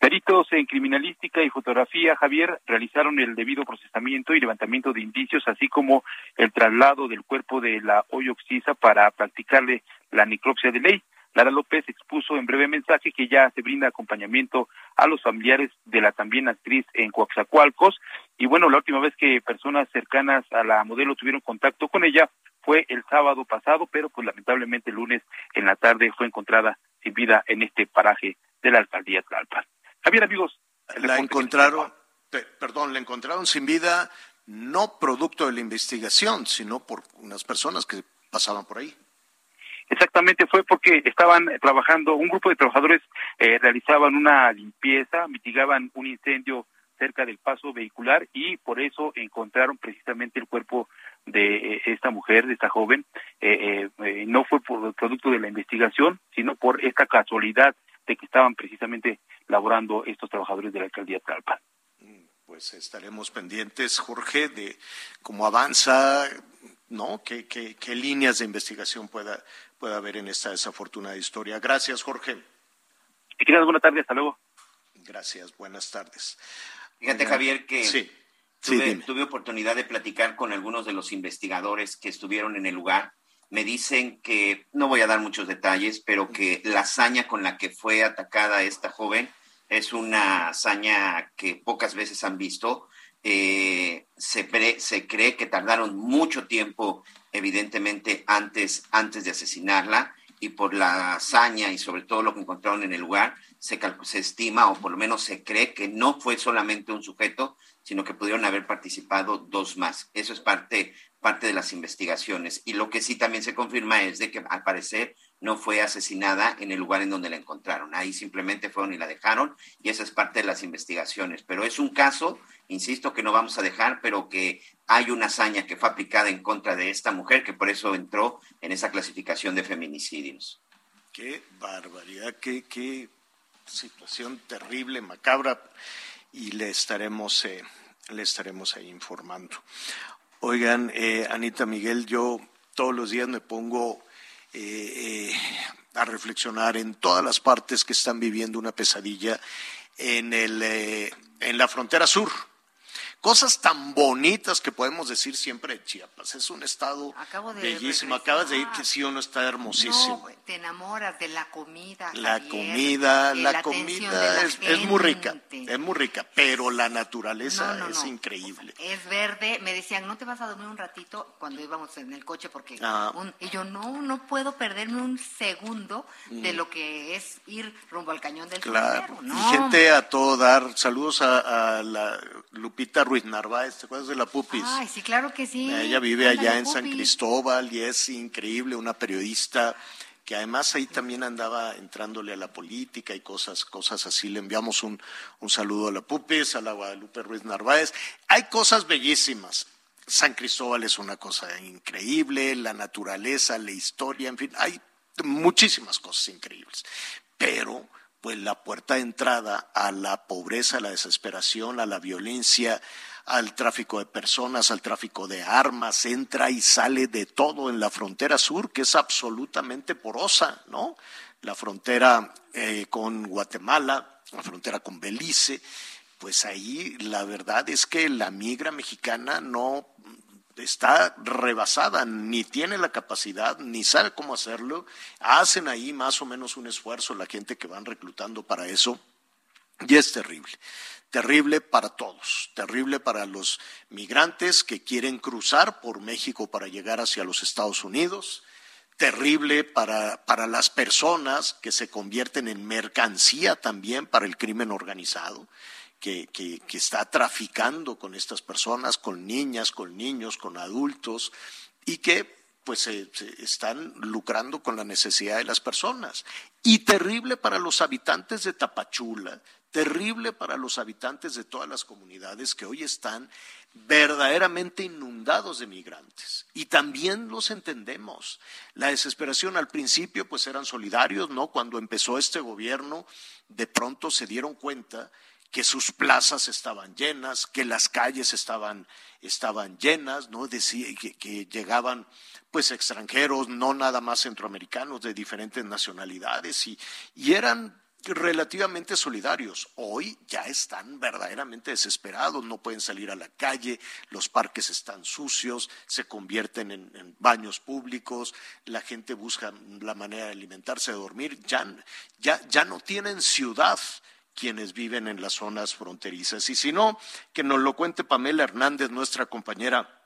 Peritos en criminalística y fotografía, Javier, realizaron el debido procesamiento y levantamiento de indicios, así como el traslado del cuerpo de la Oxisa para practicarle la necropsia de ley. Lara López expuso en breve mensaje que ya se brinda acompañamiento a los familiares de la también actriz en Coaxacualcos. Y bueno, la última vez que personas cercanas a la modelo tuvieron contacto con ella fue el sábado pasado, pero pues lamentablemente el lunes en la tarde fue encontrada sin vida en este paraje de la alcaldía Tlalpan. Javier, amigos. La encontraron, perdón, la encontraron sin vida no producto de la investigación, sino por unas personas que pasaban por ahí. Exactamente, fue porque estaban trabajando, un grupo de trabajadores eh, realizaban una limpieza, mitigaban un incendio cerca del paso vehicular y por eso encontraron precisamente el cuerpo de eh, esta mujer, de esta joven. Eh, no fue por producto de la investigación, sino por esta casualidad de que estaban precisamente laborando estos trabajadores de la alcaldía Tlalpan. Pues estaremos pendientes, Jorge, de cómo avanza, ¿no? ¿Qué, qué, qué líneas de investigación pueda, pueda haber en esta desafortunada historia. Gracias, Jorge. Y que buena tarde, hasta luego. Gracias, buenas tardes. Fíjate, Javier, que tuve, oportunidad de platicar con algunos de los investigadores que estuvieron en el lugar. Me dicen que, no voy a dar muchos detalles, pero que la hazaña con la que fue atacada esta joven es una hazaña que pocas veces han visto. Eh, se, se cree que tardaron mucho tiempo evidentemente antes, antes de asesinarla y por la hazaña y sobre todo lo que encontraron en el lugar, se, se estima o por lo menos se cree que no fue solamente un sujeto, sino que pudieron haber participado dos más. Eso es parte, parte de las investigaciones. Y lo que sí también se confirma es de que al parecer no fue asesinada en el lugar en donde la encontraron. Ahí simplemente fueron y la dejaron y esa es parte de las investigaciones. Pero es un caso insisto que no vamos a dejar, pero que hay una hazaña que fue aplicada en contra de esta mujer, que por eso entró en esa clasificación de feminicidios. Qué barbaridad, qué, qué situación terrible, macabra, y le estaremos, eh, le estaremos ahí informando. Oigan, eh, Anita Miguel, yo todos los días me pongo eh, a reflexionar en todas las partes que están viviendo una pesadilla en, el, en la frontera sur cosas tan bonitas que podemos decir siempre de Chiapas. Es un estado bellísimo. Acabas de ir que sí uno está hermosísimo. No, te enamoras de la comida. La comida, la, comida es, muy rica, es muy rica, pero la naturaleza es increíble. Es verde. Me decían, ¿no te vas a dormir un ratito cuando íbamos en el coche? Porque ah. y yo no, no puedo perderme un segundo de mm. lo que es ir rumbo al cañón del claro. Y gente a todo dar. Saludos a, a la Lupita Ruiz Narváez, ¿te acuerdas de la Pupis? Ay, sí, claro que sí. Ella vive allá en San Cristóbal y es increíble, una periodista que además ahí también andaba entrándole a la política y cosas, cosas así. Le enviamos un, un saludo a la Pupis, a la Guadalupe Ruiz Narváez. Hay cosas bellísimas. San Cristóbal es una cosa increíble, la naturaleza, la historia, en fin, hay muchísimas cosas increíbles. Pero pues la puerta de entrada a la pobreza, a la desesperación, a la violencia, al tráfico de personas, al tráfico de armas, entra y sale de todo en la frontera sur, que es absolutamente porosa, ¿no? La frontera eh, con Guatemala, la frontera con Belice, pues ahí la verdad es que la migra mexicana no está rebasada, ni tiene la capacidad, ni sabe cómo hacerlo. Hacen ahí más o menos un esfuerzo la gente que van reclutando para eso y es terrible. Terrible para todos, terrible para los migrantes que quieren cruzar por México para llegar hacia los Estados Unidos, terrible para, para las personas que se convierten en mercancía también para el crimen organizado que, está traficando con estas personas, con niñas, con niños, con adultos, y que pues se, están lucrando con la necesidad de las personas. Y terrible para los habitantes de Tapachula, terrible para los habitantes de todas las comunidades que hoy están verdaderamente inundados de migrantes. Y también los entendemos. La desesperación al principio, pues eran solidarios, ¿no? Cuando empezó este gobierno, de pronto se dieron cuenta que sus plazas estaban llenas, que las calles estaban, estaban llenas, ¿no? Decía, que, que llegaban pues extranjeros, no nada más centroamericanos, de diferentes nacionalidades, y, y eran relativamente solidarios. Hoy ya están verdaderamente desesperados, no pueden salir a la calle, los parques están sucios, se convierten en, en, baños públicos, la gente busca la manera de alimentarse, de dormir, ya, ya, ya no tienen ciudad quienes viven en las zonas fronterizas. Y si no, que nos lo cuente Pamela Hernández, nuestra compañera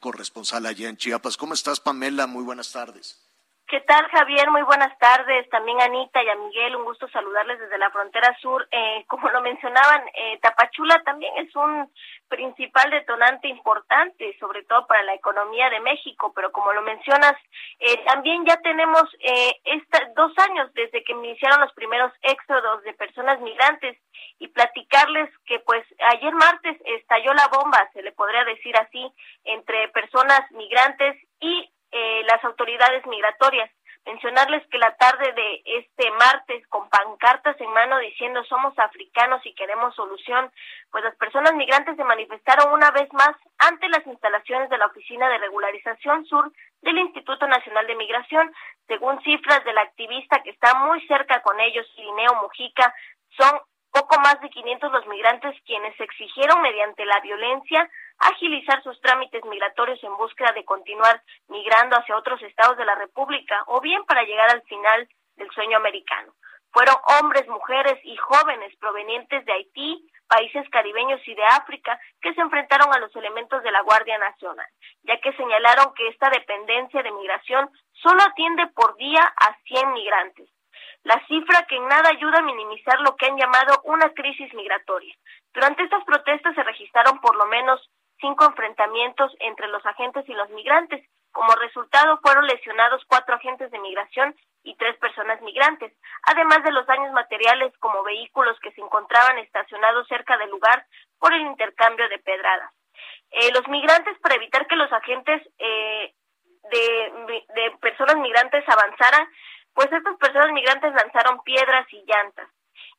corresponsal allá en Chiapas. ¿Cómo estás, Pamela? Muy buenas tardes. ¿Qué tal, Javier? Muy buenas tardes. También a Anita y a Miguel, un gusto saludarles desde la frontera sur. Eh, como lo mencionaban, eh, Tapachula también es un principal detonante importante, sobre todo para la economía de México, pero como lo mencionas, eh, también ya tenemos eh, esta, dos años desde que iniciaron los primeros éxodos de personas migrantes y platicarles que pues ayer martes estalló la bomba, se le podría decir así, entre personas migrantes y eh, las autoridades migratorias. Mencionarles que la tarde de este martes, con pancartas en mano diciendo somos africanos y queremos solución, pues las personas migrantes se manifestaron una vez más ante las instalaciones de la Oficina de Regularización Sur del Instituto Nacional de Migración. Según cifras del activista que está muy cerca con ellos, Irineo Mujica, son poco más de 500 los migrantes quienes exigieron mediante la violencia agilizar sus trámites migratorios en búsqueda de continuar migrando hacia otros estados de la República o bien para llegar al final del sueño americano. Fueron hombres, mujeres y jóvenes provenientes de Haití, países caribeños y de África que se enfrentaron a los elementos de la Guardia Nacional, ya que señalaron que esta dependencia de migración solo atiende por día a 100 migrantes la cifra que en nada ayuda a minimizar lo que han llamado una crisis migratoria. Durante estas protestas se registraron por lo menos cinco enfrentamientos entre los agentes y los migrantes. Como resultado fueron lesionados cuatro agentes de migración y tres personas migrantes, además de los daños materiales como vehículos que se encontraban estacionados cerca del lugar por el intercambio de pedradas. Eh, los migrantes, para evitar que los agentes eh, de, de personas migrantes avanzaran, pues estas personas migrantes lanzaron piedras y llantas.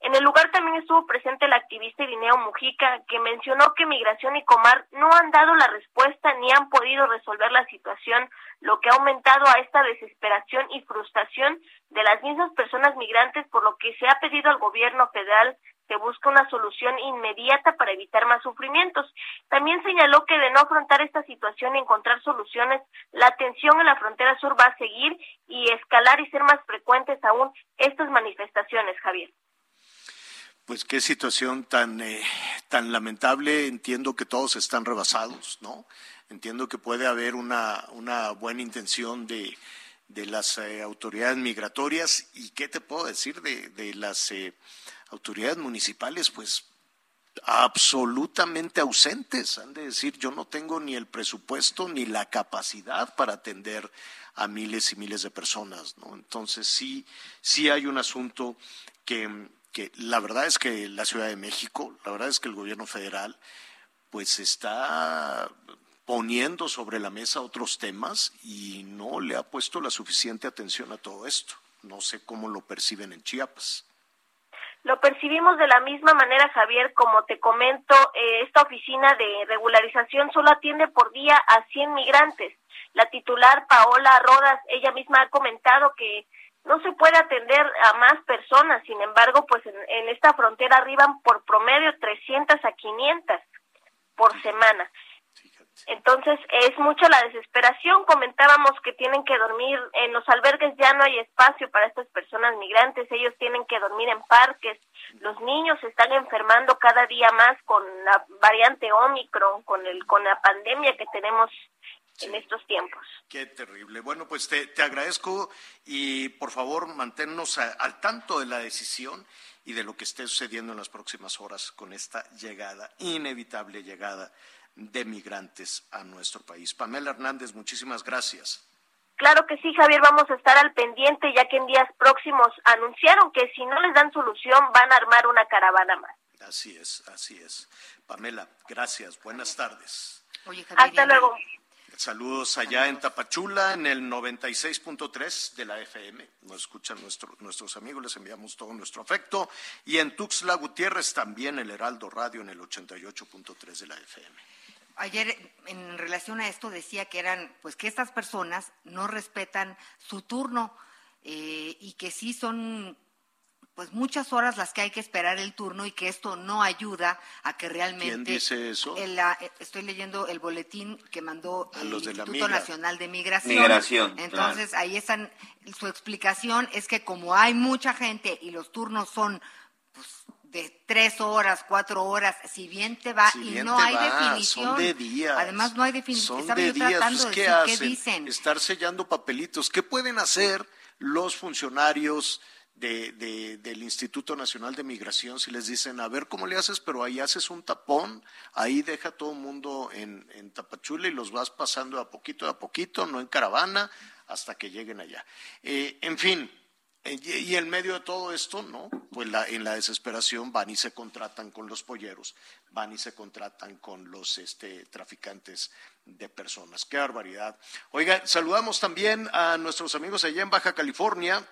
En el lugar también estuvo presente el activista Irineo Mujica, que mencionó que Migración y Comar no han dado la respuesta ni han podido resolver la situación, lo que ha aumentado a esta desesperación y frustración de las mismas personas migrantes, por lo que se ha pedido al gobierno federal que busque una solución inmediata para evitar más sufrimientos. También señaló que de no afrontar esta situación y encontrar soluciones, la tensión en la frontera sur va a seguir y escalar y ser más frecuentes aún estas manifestaciones, Javier. Pues qué situación tan, eh, tan lamentable. Entiendo que todos están rebasados, ¿no? Entiendo que puede haber una, una buena intención de, de las eh, autoridades migratorias. ¿Y qué te puedo decir de, de las eh, autoridades municipales? Pues absolutamente ausentes. Han de decir, yo no tengo ni el presupuesto ni la capacidad para atender a miles y miles de personas, ¿no? Entonces sí, sí hay un asunto que que la verdad es que la Ciudad de México, la verdad es que el gobierno federal, pues está poniendo sobre la mesa otros temas y no le ha puesto la suficiente atención a todo esto. No sé cómo lo perciben en Chiapas. Lo percibimos de la misma manera, Javier, como te comento, eh, esta oficina de regularización solo atiende por día a 100 migrantes. La titular Paola Rodas, ella misma ha comentado que no se puede atender a más personas, sin embargo, pues en, esta frontera arriban por promedio 300 a 500 por semana. Entonces es mucho la desesperación. Comentábamos que tienen que dormir en los albergues, ya no hay espacio para estas personas migrantes, ellos tienen que dormir en parques. Los niños se están enfermando cada día más con la variante Omicron, con el con la pandemia que tenemos en estos tiempos. Qué terrible. Bueno, pues te, te agradezco y por favor manténnos al tanto de la decisión y de lo que esté sucediendo en las próximas horas con esta llegada, inevitable llegada de migrantes a nuestro país. Pamela Hernández, muchísimas gracias. Claro que sí, Javier, vamos a estar al pendiente ya que en días próximos anunciaron que si no les dan solución van a armar una caravana más. Así es, así es. Pamela, gracias. Buenas tardes. Hasta luego. Saludos allá en Tapachula, en el 96.3 de la FM. Nos escuchan nuestros amigos, les enviamos todo nuestro afecto. Y en Tuxtla Gutiérrez también el Heraldo Radio en el 88.3 de la FM. Ayer, en relación a esto, decía que eran, pues que estas personas no respetan su turno eh, y que sí son pues muchas horas las que hay que esperar el turno y que esto no ayuda a que realmente. ¿Quién dice eso? Estoy leyendo el boletín que mandó el Instituto Nacional de Migración. Migración. Entonces ahí están. Su explicación es que como hay mucha gente y los turnos son pues, de tres horas, cuatro horas, si bien te va y no hay definición. Son de días. Además no hay definición. Son de días. Pues, ¿Qué, hacen? ¿Qué dicen? Estar sellando papelitos. ¿Qué pueden hacer los funcionarios? de, del Instituto Nacional de Migración, si les dicen, a ver cómo le haces, pero ahí haces un tapón, ahí deja todo el mundo en, en Tapachula y los vas pasando a poquito a poquito, no en caravana, hasta que lleguen allá. Eh, en fin, y en medio de todo esto, ¿no? Pues la, en la desesperación van y se contratan con los polleros, van y se contratan con los este, traficantes de personas. Qué barbaridad. Oiga, saludamos también a nuestros amigos allá en Baja California,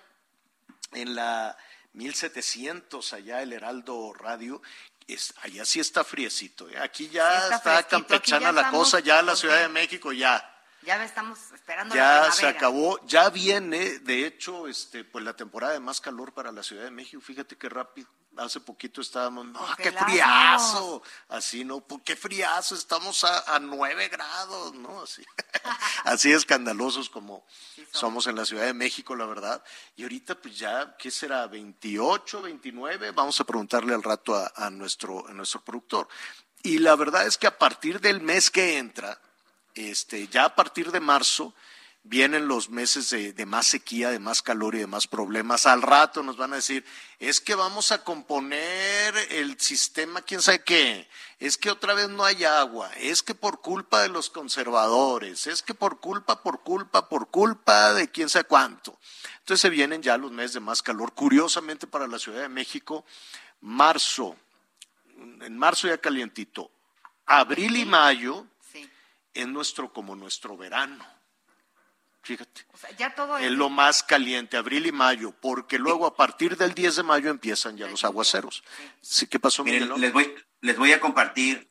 en la 1700 allá el Heraldo Radio, es, allá sí está friecito, ¿eh? aquí ya está, campechana la cosa, ya la Ciudad de México ya. Ya estamos esperando ya se acabó, ya viene, de hecho, este, pues la temporada de más calor para la Ciudad de México, fíjate qué rápido hace poquito estábamos, no, qué friazo, así, ¿no? Qué friazo, estamos a, nueve grados, ¿no? Así, así escandalosos como somos en la Ciudad de México, la verdad. Y ahorita, pues ya, ¿qué será? ¿28, 29? Vamos a preguntarle al rato a, nuestro, a nuestro productor. Y la verdad es que a partir del mes que entra, este, ya a partir de marzo, vienen los meses de, más sequía, de más calor y de más problemas. Al rato nos van a decir, es que vamos a componer el sistema, quién sabe qué, es que otra vez no hay agua, es que por culpa de los conservadores, es que por culpa, por culpa, por culpa de quién sabe cuánto. Entonces se vienen ya los meses de más calor. Curiosamente para la Ciudad de México, marzo, en marzo ya calientito, abril y mayo es nuestro como nuestro verano Fíjate. es lo más caliente, abril y mayo, porque luego a partir del 10 de mayo empiezan ya los aguaceros. Sí. ¿Qué pasó, Miguel? les, voy, les voy a compartir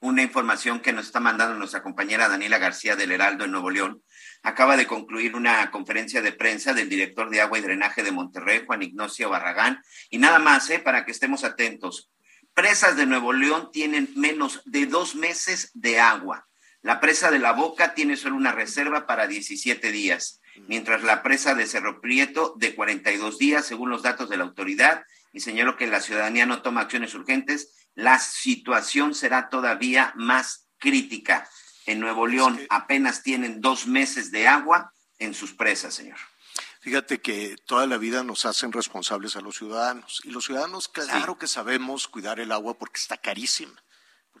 una información que nos está mandando nuestra compañera Daniela García del Heraldo en Nuevo León. Acaba de concluir una conferencia de prensa del director de agua y drenaje de Monterrey, Juan Ignacio Barragán. Y nada más, ¿eh? para que estemos atentos. Presas de Nuevo León tienen menos de dos meses de agua. La presa de la Boca tiene solo una reserva para 17 días, mientras la presa de Cerro Prieto de 42 días, según los datos de la autoridad, y señaló que la ciudadanía no toma acciones urgentes, la situación será todavía más crítica. En Nuevo León apenas tienen dos meses de agua en sus presas, señor. Fíjate que toda la vida nos hacen responsables a los ciudadanos. Y los ciudadanos, claro que sabemos cuidar el agua porque está carísima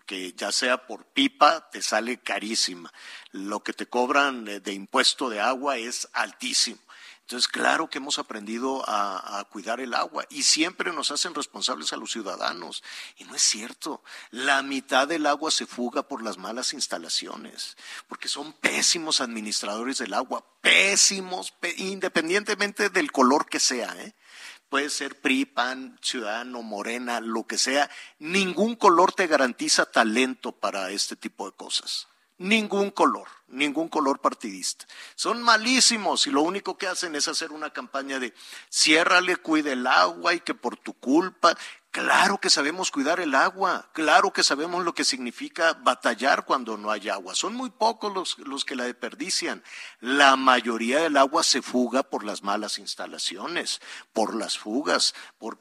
que ya sea por pipa, te sale carísima. Lo que te cobran de, impuesto de agua es altísimo. Entonces, claro que hemos aprendido a, cuidar el agua y siempre nos hacen responsables a los ciudadanos. Y no es cierto. La mitad del agua se fuga por las malas instalaciones, porque son pésimos administradores del agua, pésimos, independientemente del color que sea. ¿eh? Puede ser PRI, PAN, Ciudadano, Morena, lo que sea, ningún color te garantiza talento para este tipo de cosas. Ningún color, ningún color partidista. Son malísimos y lo único que hacen es hacer una campaña de ciérrale, cuide el agua y que por tu culpa. Claro que sabemos cuidar el agua, claro que sabemos lo que significa batallar cuando no hay agua. Son muy pocos los, los, que la desperdician. La mayoría del agua se fuga por las malas instalaciones, por las fugas, por,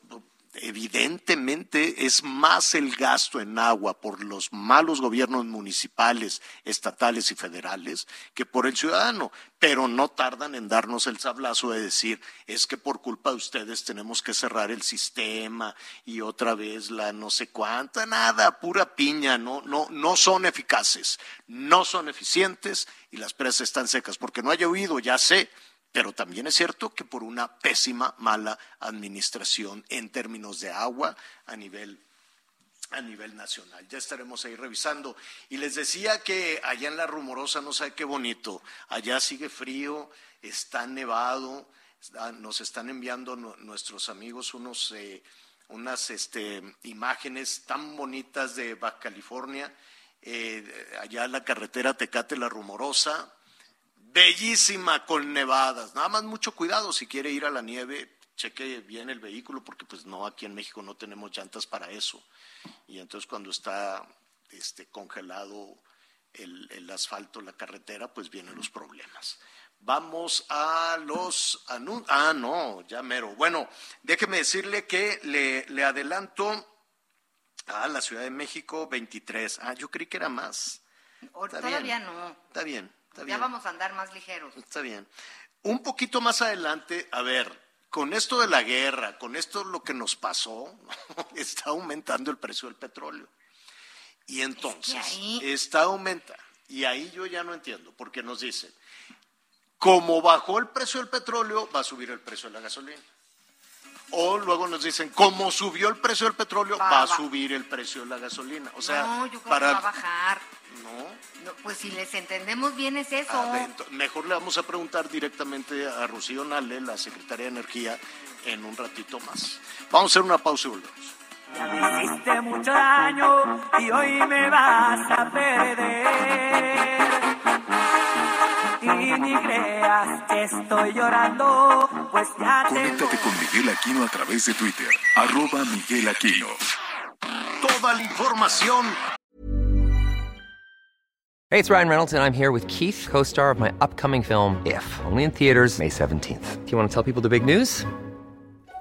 evidentemente es más el gasto en agua por los malos gobiernos municipales, estatales y federales que por el ciudadano, pero no tardan en darnos el sablazo de decir es que por culpa de ustedes tenemos que cerrar el sistema y otra vez la no sé cuánta, nada, pura piña, no, no, no son eficaces, no son eficientes y las presas están secas, porque no haya oído, ya sé, pero también es cierto que por una pésima, mala administración en términos de agua a nivel a nivel nacional. Ya estaremos ahí revisando. Y les decía que allá en la rumorosa, no sabe qué bonito, allá sigue frío, está nevado, nos están enviando nuestros amigos unos, eh, unas este, imágenes tan bonitas de Baja California, eh, allá en la carretera Tecate La Rumorosa, bellísima con nevadas. Nada más mucho cuidado si quiere ir a la nieve, cheque bien el vehículo porque pues no aquí en México no tenemos llantas para eso. Y entonces cuando está este congelado el, el asfalto, la carretera, pues vienen los problemas. Vamos a los anuncios. Ah, no, ya mero. Bueno, déjeme decirle que le, le adelanto a la Ciudad de México 23. Ah, yo creí que era más. Todavía no. Está bien ya vamos a andar más ligeros. Está bien. Un poquito más adelante, a ver, con esto de la guerra, con esto lo que nos pasó, está aumentando el precio del petróleo. Y entonces, está aumentando. Y ahí yo ya no entiendo, porque nos dicen, como bajó el precio del petróleo, va a subir el precio de la gasolina. O luego nos dicen, como subió el precio del petróleo, va, a subir el precio de la gasolina. O sea, no, yo creo para... que va a bajar. ¿No? Pues si les entendemos bien es eso. mejor le vamos a preguntar directamente a Rocío Nale, la secretaria de Energía, en un ratito más. Vamos a hacer una pausa y volvemos. Ya me hiciste mucho daño y hoy me vas a perder. Y ni creas que estoy llorando, pues ya Conéctate con Miguel Aquino a través de Twitter, arroba Miguel Aquino. Toda la información Hey, it's Ryan Reynolds, and I'm here with Keith, co star of my upcoming film, If, only in theaters, May 17th. Do you want to tell people the big news?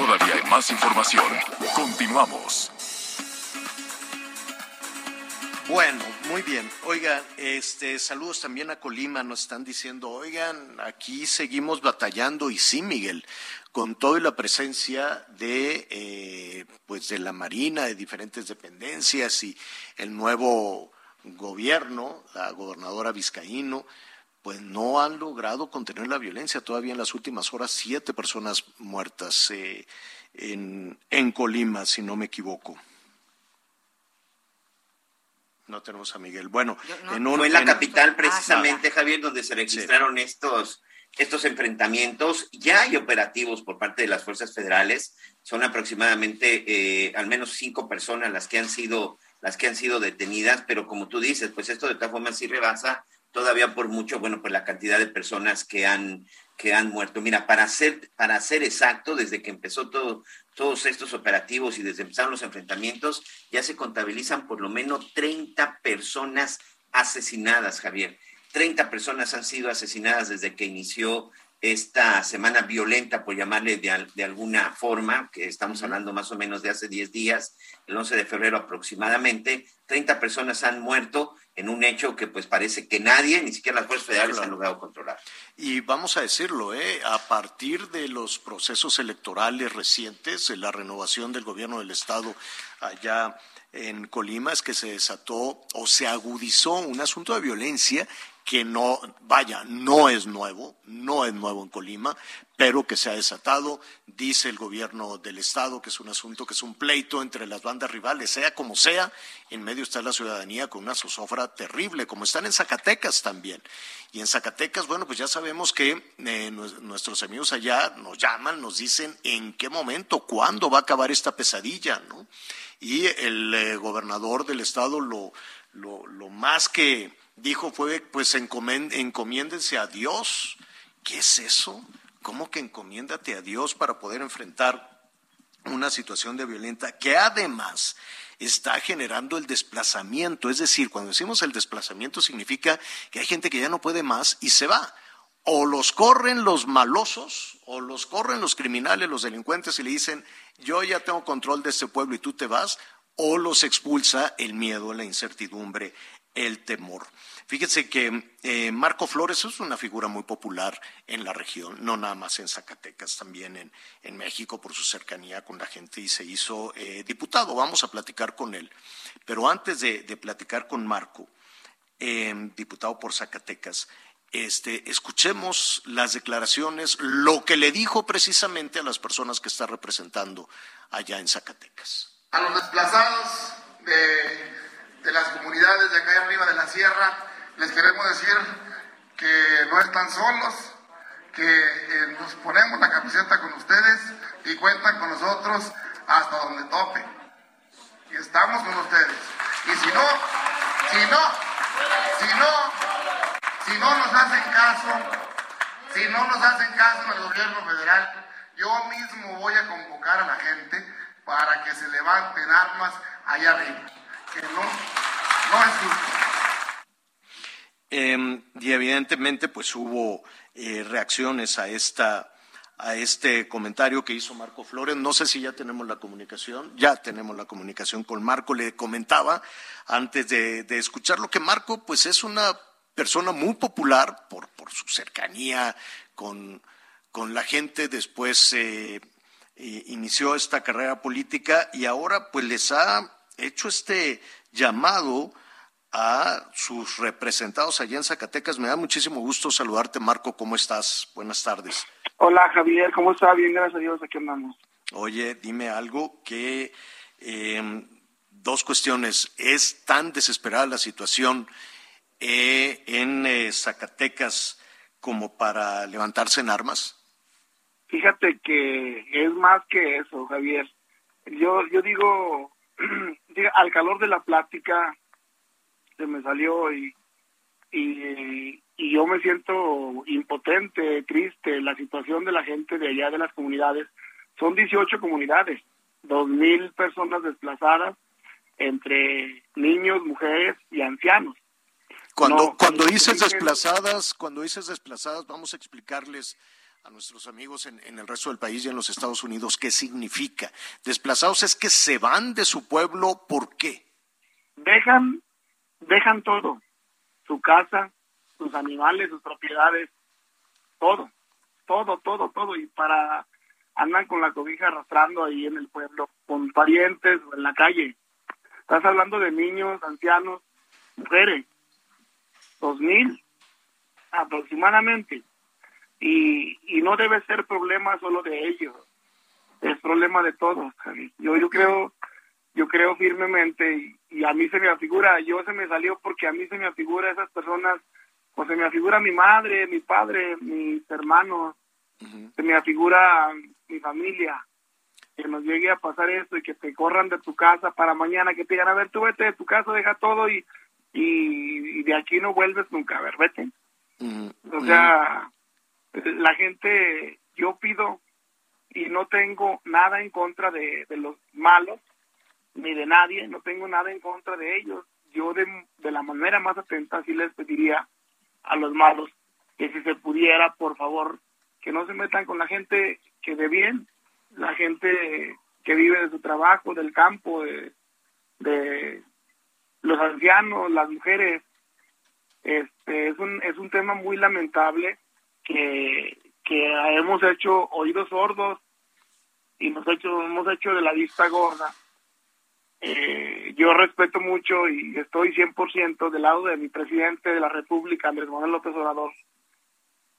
Todavía hay más información. Continuamos. Bueno, muy bien. Oigan, este, saludos también a Colima. Nos están diciendo, oigan, aquí seguimos batallando y sí, Miguel, con toda la presencia de, eh, pues, de la Marina, de diferentes dependencias y el nuevo gobierno, la gobernadora Vizcaíno, pues no han logrado contener la violencia. Todavía en las últimas horas, siete personas muertas eh, en, en Colima, si no me equivoco. No tenemos a Miguel. Bueno, en fue en la capital precisamente, Javier, donde se registraron estos, estos enfrentamientos. Ya hay operativos por parte de las fuerzas federales. Son aproximadamente eh, al menos cinco personas las que han sido las que han sido detenidas, pero como tú dices, pues esto de todas formas sí rebasa todavía por mucho, bueno, pues la cantidad de personas que han, que han muerto. Mira, para ser, para ser exacto, desde que empezó todo, todos estos operativos y desde que empezaron los enfrentamientos, ya se contabilizan por lo menos 30 personas asesinadas, Javier. 30 personas han sido asesinadas desde que inició esta semana violenta, por llamarle de, de, alguna forma, que estamos hablando más o menos de hace 10 días, el 11 de febrero aproximadamente, 30 personas han muerto en un hecho que pues parece que nadie, ni siquiera las fuerzas federales, han logrado controlar. Y vamos a decirlo, ¿eh? a partir de los procesos electorales recientes, la renovación del gobierno del Estado allá en Colima, es que se desató o se agudizó un asunto de violencia que no, vaya, no es nuevo, no es nuevo en Colima, pero que se ha desatado. Dice el gobierno del Estado que es un asunto, que es un pleito entre las bandas rivales, sea como sea, en medio está la ciudadanía con una zozofra terrible, como están en Zacatecas también. Y en Zacatecas, bueno, pues ya sabemos que eh, nuestros amigos allá nos llaman, nos dicen en qué momento, cuándo va a acabar esta pesadilla, ¿no? Y el eh, gobernador del Estado lo, lo, lo más que dijo fue, pues encomiéndense a Dios. ¿Qué es eso? ¿Cómo que encomiéndate a Dios para poder enfrentar una situación de violenta que además está generando el desplazamiento? Es decir, cuando decimos el desplazamiento significa que hay gente que ya no puede más y se va. O los corren los malosos, o los corren los criminales, los delincuentes y le dicen, yo ya tengo control de este pueblo y tú te vas, o los expulsa el miedo, la incertidumbre, el temor. Fíjense que eh, Marco Flores es una figura muy popular en la región, no nada más en Zacatecas, también en, México por su cercanía con la gente y se hizo eh, diputado. Vamos a platicar con él. Pero antes de, platicar con Marco, em, diputado por Zacatecas, este, escuchemos las declaraciones, lo que le dijo precisamente a las personas que está representando allá en Zacatecas. A los desplazados de de las comunidades de acá arriba de la sierra, les queremos decir que no están solos, que eh, nos ponemos la camiseta con ustedes y cuentan con nosotros hasta donde tope. Y estamos con ustedes. Y si no, si no, si no, si no nos hacen caso, si no nos hacen caso en el gobierno federal, yo mismo voy a convocar a la gente para que se levanten armas allá arriba que no, es em, y evidentemente, pues hubo eh, reacciones a esta a este comentario que hizo Marco Flores. No sé si ya tenemos la comunicación, ya tenemos la comunicación con Marco. Le comentaba antes de, escuchar lo que Marco, pues es una persona muy popular por, por su cercanía con, con la gente. Después eh, inició esta carrera política y ahora pues les ha hecho este llamado a sus representados allá en Zacatecas. Me da muchísimo gusto saludarte, Marco. ¿Cómo estás? Buenas tardes. Hola, Javier. ¿Cómo estás? Bien, gracias a Dios. Aquí andamos. Oye, dime algo que... Em, dos cuestiones. ¿Es tan desesperada la situación eh, en eh, Zacatecas como para levantarse en armas? Fíjate que es más que eso, Javier. Yo, yo digo, al calor de la plática se me salió y, y, yo me siento impotente, triste. La situación de la gente de allá de las comunidades son 18 comunidades, 2.000 personas desplazadas entre niños, mujeres y ancianos. Cuando, cuando dices desplazadas, cuando dices desplazadas, vamos a explicarles a nuestros amigos en, el resto del país y en los Estados Unidos qué significa. Desplazados es que se van de su pueblo, ¿por qué? Dejan, dejan todo, su casa, sus animales, sus propiedades, todo, todo, todo, todo, y para andan con la cobija arrastrando ahí en el pueblo, con parientes o en la calle. Estás hablando de niños, ancianos, mujeres, dos mil aproximadamente y, y no debe ser problema solo de ellos, es problema de todos. Yo, yo creo yo creo firmemente y, a mí se me afigura, yo se me salió porque a mí se me afigura esas personas, o se me afigura mi madre, mi padre, mis hermanos, se me afigura mi familia, que nos llegue a pasar esto y que te corran de tu casa para mañana, que te digan, a ver, tú vete de tu casa, deja todo y, y, de aquí no vuelves nunca, a ver, vete. O sea, la gente, yo pido y no tengo nada en contra de, los malos, ni de nadie, no tengo nada en contra de ellos. Yo de, de la manera más atenta sí les pediría a los malos que si se pudiera, por favor, que no se metan con la gente que de bien, la gente que vive de su trabajo, del campo, de, los ancianos, las mujeres. Este es un es un tema muy lamentable que, que hemos hecho oídos sordos y nos hecho, hemos hecho de la vista gorda. Eh, yo respeto mucho y estoy 100% del lado de mi presidente de la República, Andrés Manuel López Obrador.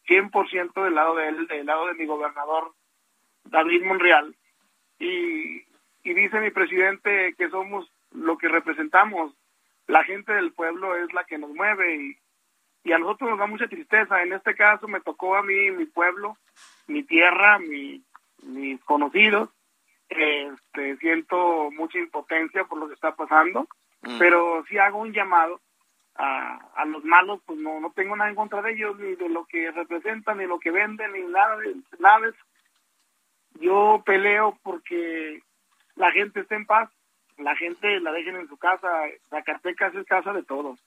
100% del lado de él, del lado de mi gobernador, David Monreal. Y, dice mi presidente que somos lo que representamos. La gente del pueblo es la que nos mueve y, y a nosotros nos da mucha tristeza. En este caso me tocó a mí, mi pueblo, mi tierra, mi, mis conocidos. Este, siento mucha impotencia por lo que está pasando, Mm. pero sí hago un llamado a, a los malos, pues no, no tengo nada en contra de ellos, ni de lo que representan, ni lo que venden, ni nada de, nada de eso. Yo peleo porque la gente esté en paz, la gente la dejen en su casa. Zacatecas es casa de todos.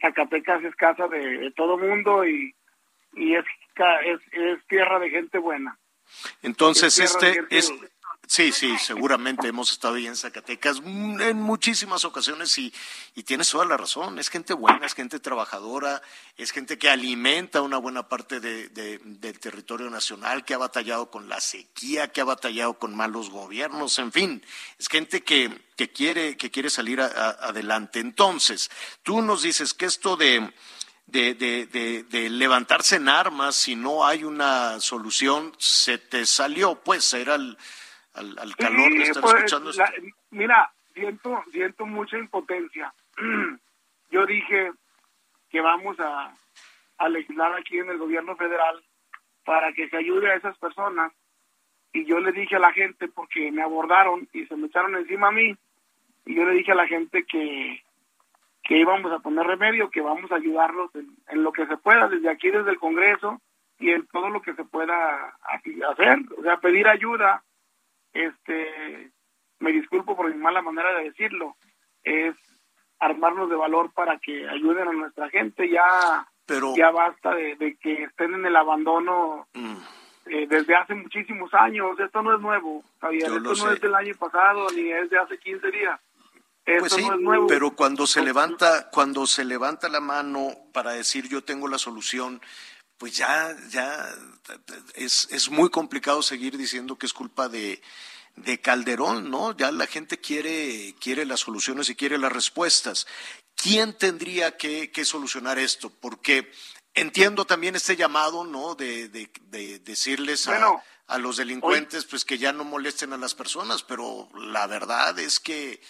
Zacatecas es casa de, de todo mundo y, y es, es, es tierra de gente buena. Entonces, Es este es. Sí, sí, seguramente hemos estado ahí en Zacatecas mm, en muchísimas ocasiones y, y tienes toda la razón. Es gente buena, es gente trabajadora, es gente que alimenta una buena parte de- de- del territorio nacional, que ha batallado con la sequía, que ha batallado con malos gobiernos, en fin, es gente que, que quiere, que quiere salir a- adelante. Entonces, tú nos dices que esto de, de, de, de, de levantarse en armas si no hay una solución, se te salió, pues, era al, al, al calor Sí, pues, escuchando esto. la- mira, siento, siento mucha impotencia. Yo dije que vamos a, a legislar aquí en el gobierno federal para que se ayude a esas personas. Y yo le dije a la gente, porque me abordaron y se me echaron encima a mí, y yo le dije a la gente que, que íbamos a poner remedio, que vamos a ayudarlos en, en lo que se pueda, desde aquí, desde el Congreso, y en todo lo que se pueda hacer. O sea, pedir ayuda, este, me disculpo por mi mala manera de decirlo, es armarnos de valor para que ayuden a nuestra gente. Ya, Pero- ya basta de, de que estén en el abandono Mm. eh, desde hace muchísimos años. Esto no es nuevo, Javier. Esto no sé. es del año pasado ni es de hace 15 días. Esto Pues sí, no es nuevo. pero cuando se levanta, cuando se levanta la mano para decir yo tengo la solución, pues ya, ya es, es muy complicado seguir diciendo que es culpa de, de Calderón, ¿no? Ya la gente quiere, quiere las soluciones y quiere las respuestas. ¿Quién tendría que, que solucionar esto? Porque entiendo también este llamado, ¿no? De, de, de decirles a, Bueno, a los delincuentes, pues que ya no molesten a las personas, pero la verdad es que,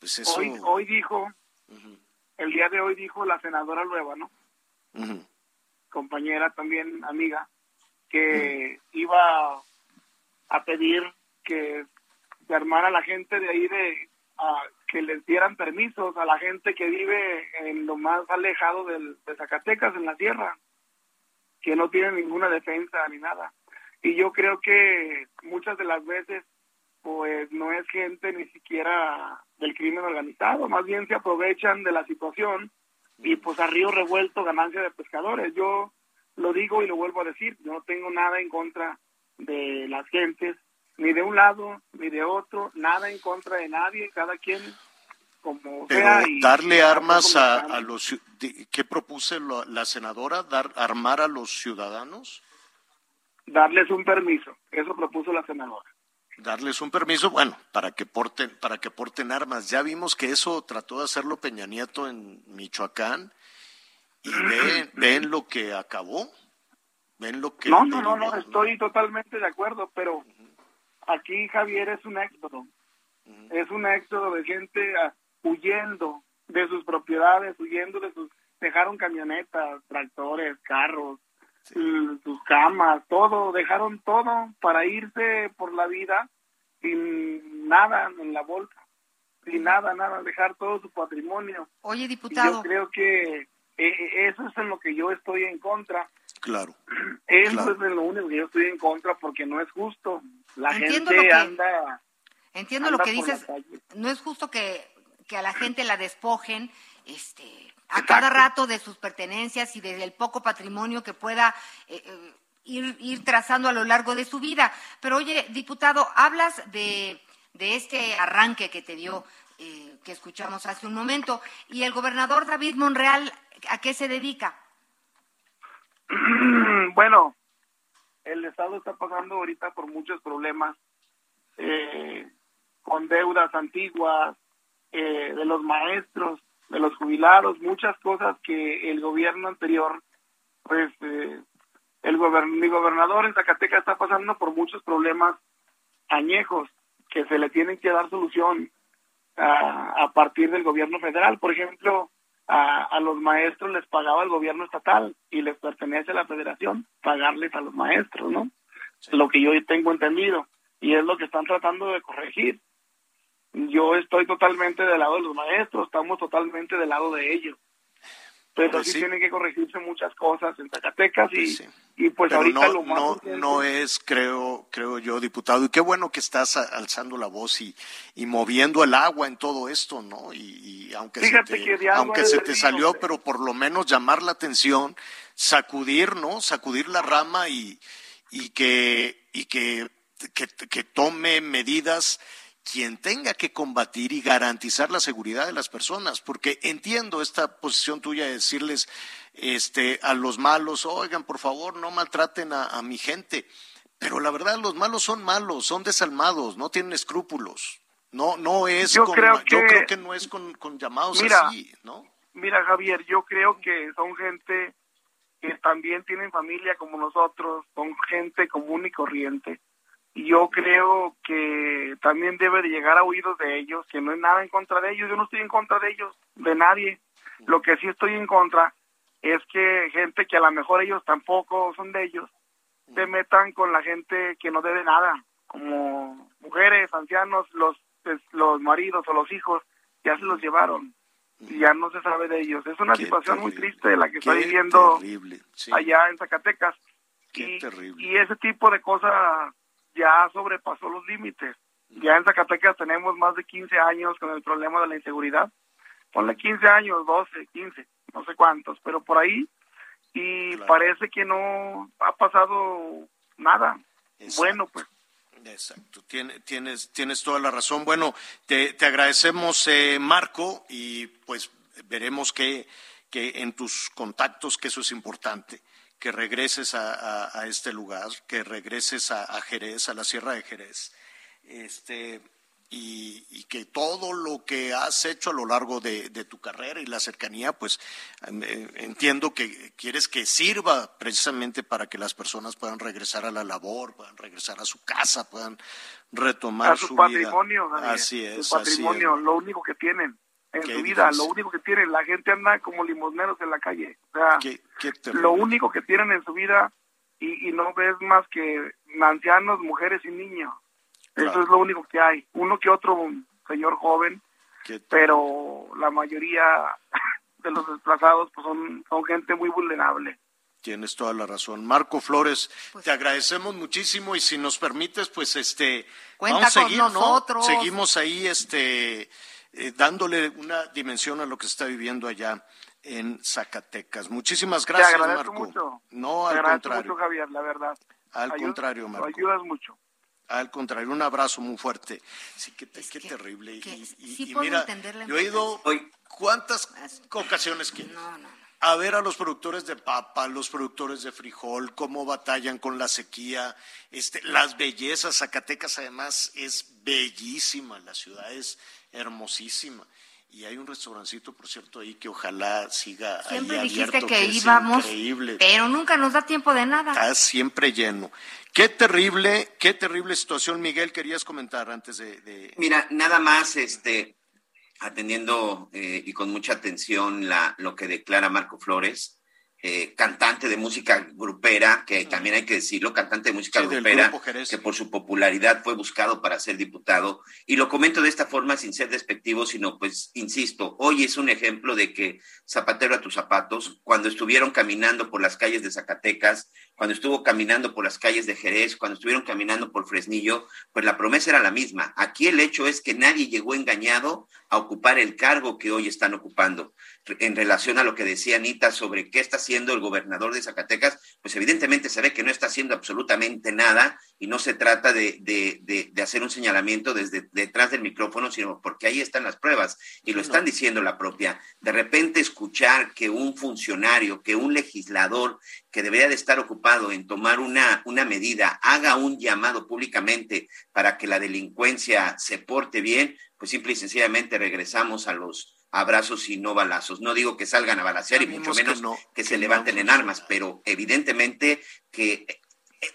pues eso. Hoy, hoy dijo, el día de hoy dijo la senadora Lueva, ¿no? Compañera también amiga que iba a pedir que se armara la gente de ahí de a- que les dieran permisos a la gente que vive en lo más alejado del, de Zacatecas en la sierra que no tiene ninguna defensa ni nada. Y yo creo que muchas de las veces pues no es gente ni siquiera del crimen organizado más bien se aprovechan de la situación y pues a río revuelto ganancia de pescadores. Yo lo digo y lo vuelvo a decir, yo no tengo nada en contra de las gentes, ni de un lado ni de otro, nada en contra de nadie, cada quien como Pero sea. y- darle y armas a, a los ¿qué propuse lo- la senadora? Dar armar a los ciudadanos, Darles un permiso, eso propuso la senadora. Darles un permiso, bueno, para que porten para que porten armas. Ya vimos que eso trató de hacerlo Peña Nieto en Michoacán y ven, ven lo que acabó, ven lo que No, no, no, no, estoy totalmente de acuerdo, pero aquí Javier es un éxodo. Es un éxodo de gente ah, huyendo de sus propiedades, huyendo de sus... Dejaron camionetas, tractores, carros, sus camas, todo, dejaron todo para irse por la vida sin nada en la bolsa, sin nada, nada, dejar todo su patrimonio. Oye, Y diputado. yo creo que eh, eh, eso es en lo que yo estoy en contra. Claro. Eso Claro. es de lo único que yo estoy en contra porque no es justo. La Entiendo gente lo que- anda. Entiendo anda lo que dices. No es justo que, que a la gente la despojen este, a cada rato de sus pertenencias y del poco patrimonio que pueda eh, eh, ir, ir trazando a lo largo de su vida. Pero oye, diputado, hablas de, de este arranque que te dio, eh, que escuchamos hace un momento, y el gobernador David Monreal, ¿a qué se dedica? bueno, el Estado está pasando ahorita por muchos problemas, eh, con deudas antiguas, eh, de los maestros, de los jubilados, muchas cosas que el gobierno anterior, pues eh, el mi gobernador en Zacatecas está pasando por muchos problemas añejos que se le tienen que dar solución a, a partir del gobierno federal. Por ejemplo, a, a, los maestros les pagaba el gobierno estatal y les pertenece a la federación pagarles a los maestros, ¿no? Lo que yo tengo entendido y es lo que están tratando de corregir. Yo estoy totalmente del lado de los maestros, estamos totalmente del lado de ellos. Pero pues sí, tienen que corregirse muchas cosas en Zacatecas y, pues, y pues ahorita no, lo más no, no es, creo, creo yo, diputado, y qué bueno que estás alzando la voz y, y moviendo el agua en todo esto, ¿no? Y, y aunque Fíjate se te, que aunque se te río, salió, pero... pero por lo menos llamar la atención, sacudir, ¿no? Sacudir la rama y, y que, y que, que, que tome medidas quien tenga que combatir y garantizar la seguridad de las personas, porque entiendo esta posición tuya de decirles este, a los malos, oigan, por favor, no maltraten a, a, mi gente, pero la verdad los malos son malos, son desalmados, no tienen escrúpulos, no, no es yo con, creo que, yo creo que no es con, con llamados mira, así, ¿no? Mira, Javier, yo creo que son gente que también tienen familia como nosotros, son gente común y corriente yo creo que también debe de llegar a oídos de ellos, que no es nada en contra de ellos, yo no estoy en contra de ellos, de nadie. Lo que sí estoy en contra es que gente que a lo mejor ellos tampoco son de ellos, se metan con la gente que no debe nada, como mujeres, ancianos, los, los maridos o los hijos, ya se los llevaron y ya no se sabe de ellos. Es una Qué situación terrible. muy triste la que está viviendo sí. allá en Zacatecas. Qué y, terrible. y ese tipo de cosas ya sobrepasó los límites. Ya en Zacatecas tenemos más de 15 años con el problema de la inseguridad. Ponle 15 años, 12, 15, no sé cuántos, pero por ahí. Y Claro. parece que no ha pasado nada. Exacto. Bueno, pues Exacto, Tiene- tienes, tienes toda la razón. Bueno, te, te agradecemos, eh, Marco, y pues veremos que, que en tus contactos, que eso es importante, que regreses a, a- a este lugar, que regreses a, a Jerez, a la Sierra de Jerez, este, y, y que todo lo que has hecho a lo largo de, de tu carrera y la cercanía, pues em, eh, entiendo que quieres que sirva precisamente para que las personas puedan regresar a la labor, puedan regresar a su casa, puedan retomar a su, su patrimonio, vida. Así es, su así es. patrimonio, lo único que tienen en su vida, lo único que tienen. La gente anda como limosneros en la calle. O sea, Qué- qué lo único que tienen en su vida y, y no ves más que ancianos, mujeres y niños. Eso Claro. es lo único que hay. Uno que otro un señor joven, pero la mayoría de los desplazados pues son, son gente muy vulnerable. Tienes toda la razón. Marco Flores, Pues te agradecemos muchísimo y si nos permites, pues este Cuenta vamos a con seguir, ¿no? nosotros. Seguimos ahí este eh, dándole una dimensión a lo que se está viviendo allá en Zacatecas. Muchísimas gracias, Te agradezco Marco. mucho. No, Te al agradezco contrario. mucho, Javier, la verdad. Al contrario, Marco. Ayudas mucho. Al contrario, un abrazo muy fuerte. Sí, qué, te- qué terrible. Y, que y- sí y puedo mira, yo he ido cuántas ocasiones quieres a ver a los productores de papa, los productores de frijol, cómo batallan con la sequía, este, las bellezas. Zacatecas además es bellísima, la ciudad es hermosísima. Y hay un restaurancito, por cierto, ahí que ojalá siga Siempre ahí dijiste abierto, que íbamos, increíble. pero nunca nos da tiempo de nada. Está siempre lleno. Qué terrible, qué terrible situación, Miguel, querías comentar antes de... de- Mira, nada más, este, atendiendo eh, y con mucha atención la, lo que declara Marco Flores, eh, cantante de música grupera, que también hay que decirlo, cantante de música Sí, grupera, que por su popularidad fue buscado para ser diputado. Y lo comento de esta forma sin ser despectivo, sino pues, insisto, hoy es un ejemplo de que zapatero a tus zapatos, cuando estuvieron caminando por las calles de Zacatecas, cuando estuvo caminando por las calles de Jerez, cuando estuvieron caminando por Fresnillo, pues la promesa era la misma. Aquí el hecho es que nadie llegó engañado a ocupar el cargo que hoy están ocupando. En relación a lo que decía Anita sobre qué está haciendo el gobernador de Zacatecas, pues evidentemente se ve que no está haciendo absolutamente nada y no se trata de, de, de, de hacer un señalamiento desde detrás del micrófono, sino porque ahí están las pruebas y lo están diciendo la propia. De repente escuchar que un funcionario, que un legislador que debería de estar ocupado en tomar una, una medida, haga un llamado públicamente para que la delincuencia se porte bien, pues simple y sencillamente regresamos a los abrazos y no balazos. No digo que salgan a balasear y mucho menos que, se levanten en armas, pero evidentemente que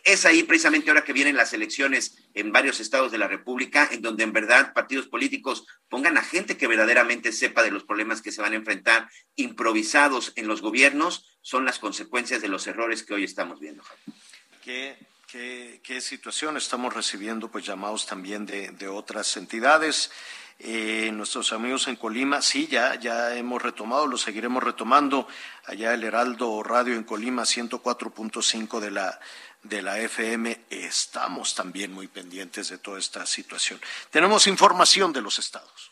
es ahí precisamente ahora que vienen las elecciones en varios estados de la República, en donde en verdad partidos políticos pongan a gente que verdaderamente sepa de los problemas que se van a enfrentar, improvisados en los gobiernos, son las consecuencias de los errores que hoy estamos viendo. ¿Qué, qué, situación? Estamos recibiendo pues llamados también de, otras entidades. Eh, nuestros amigos en Colima, sí, ya, ya hemos retomado, lo seguiremos retomando. Allá el Heraldo Radio en Colima, 104.5 de la de la FM, estamos también muy pendientes de toda esta situación. Tenemos información de los estados.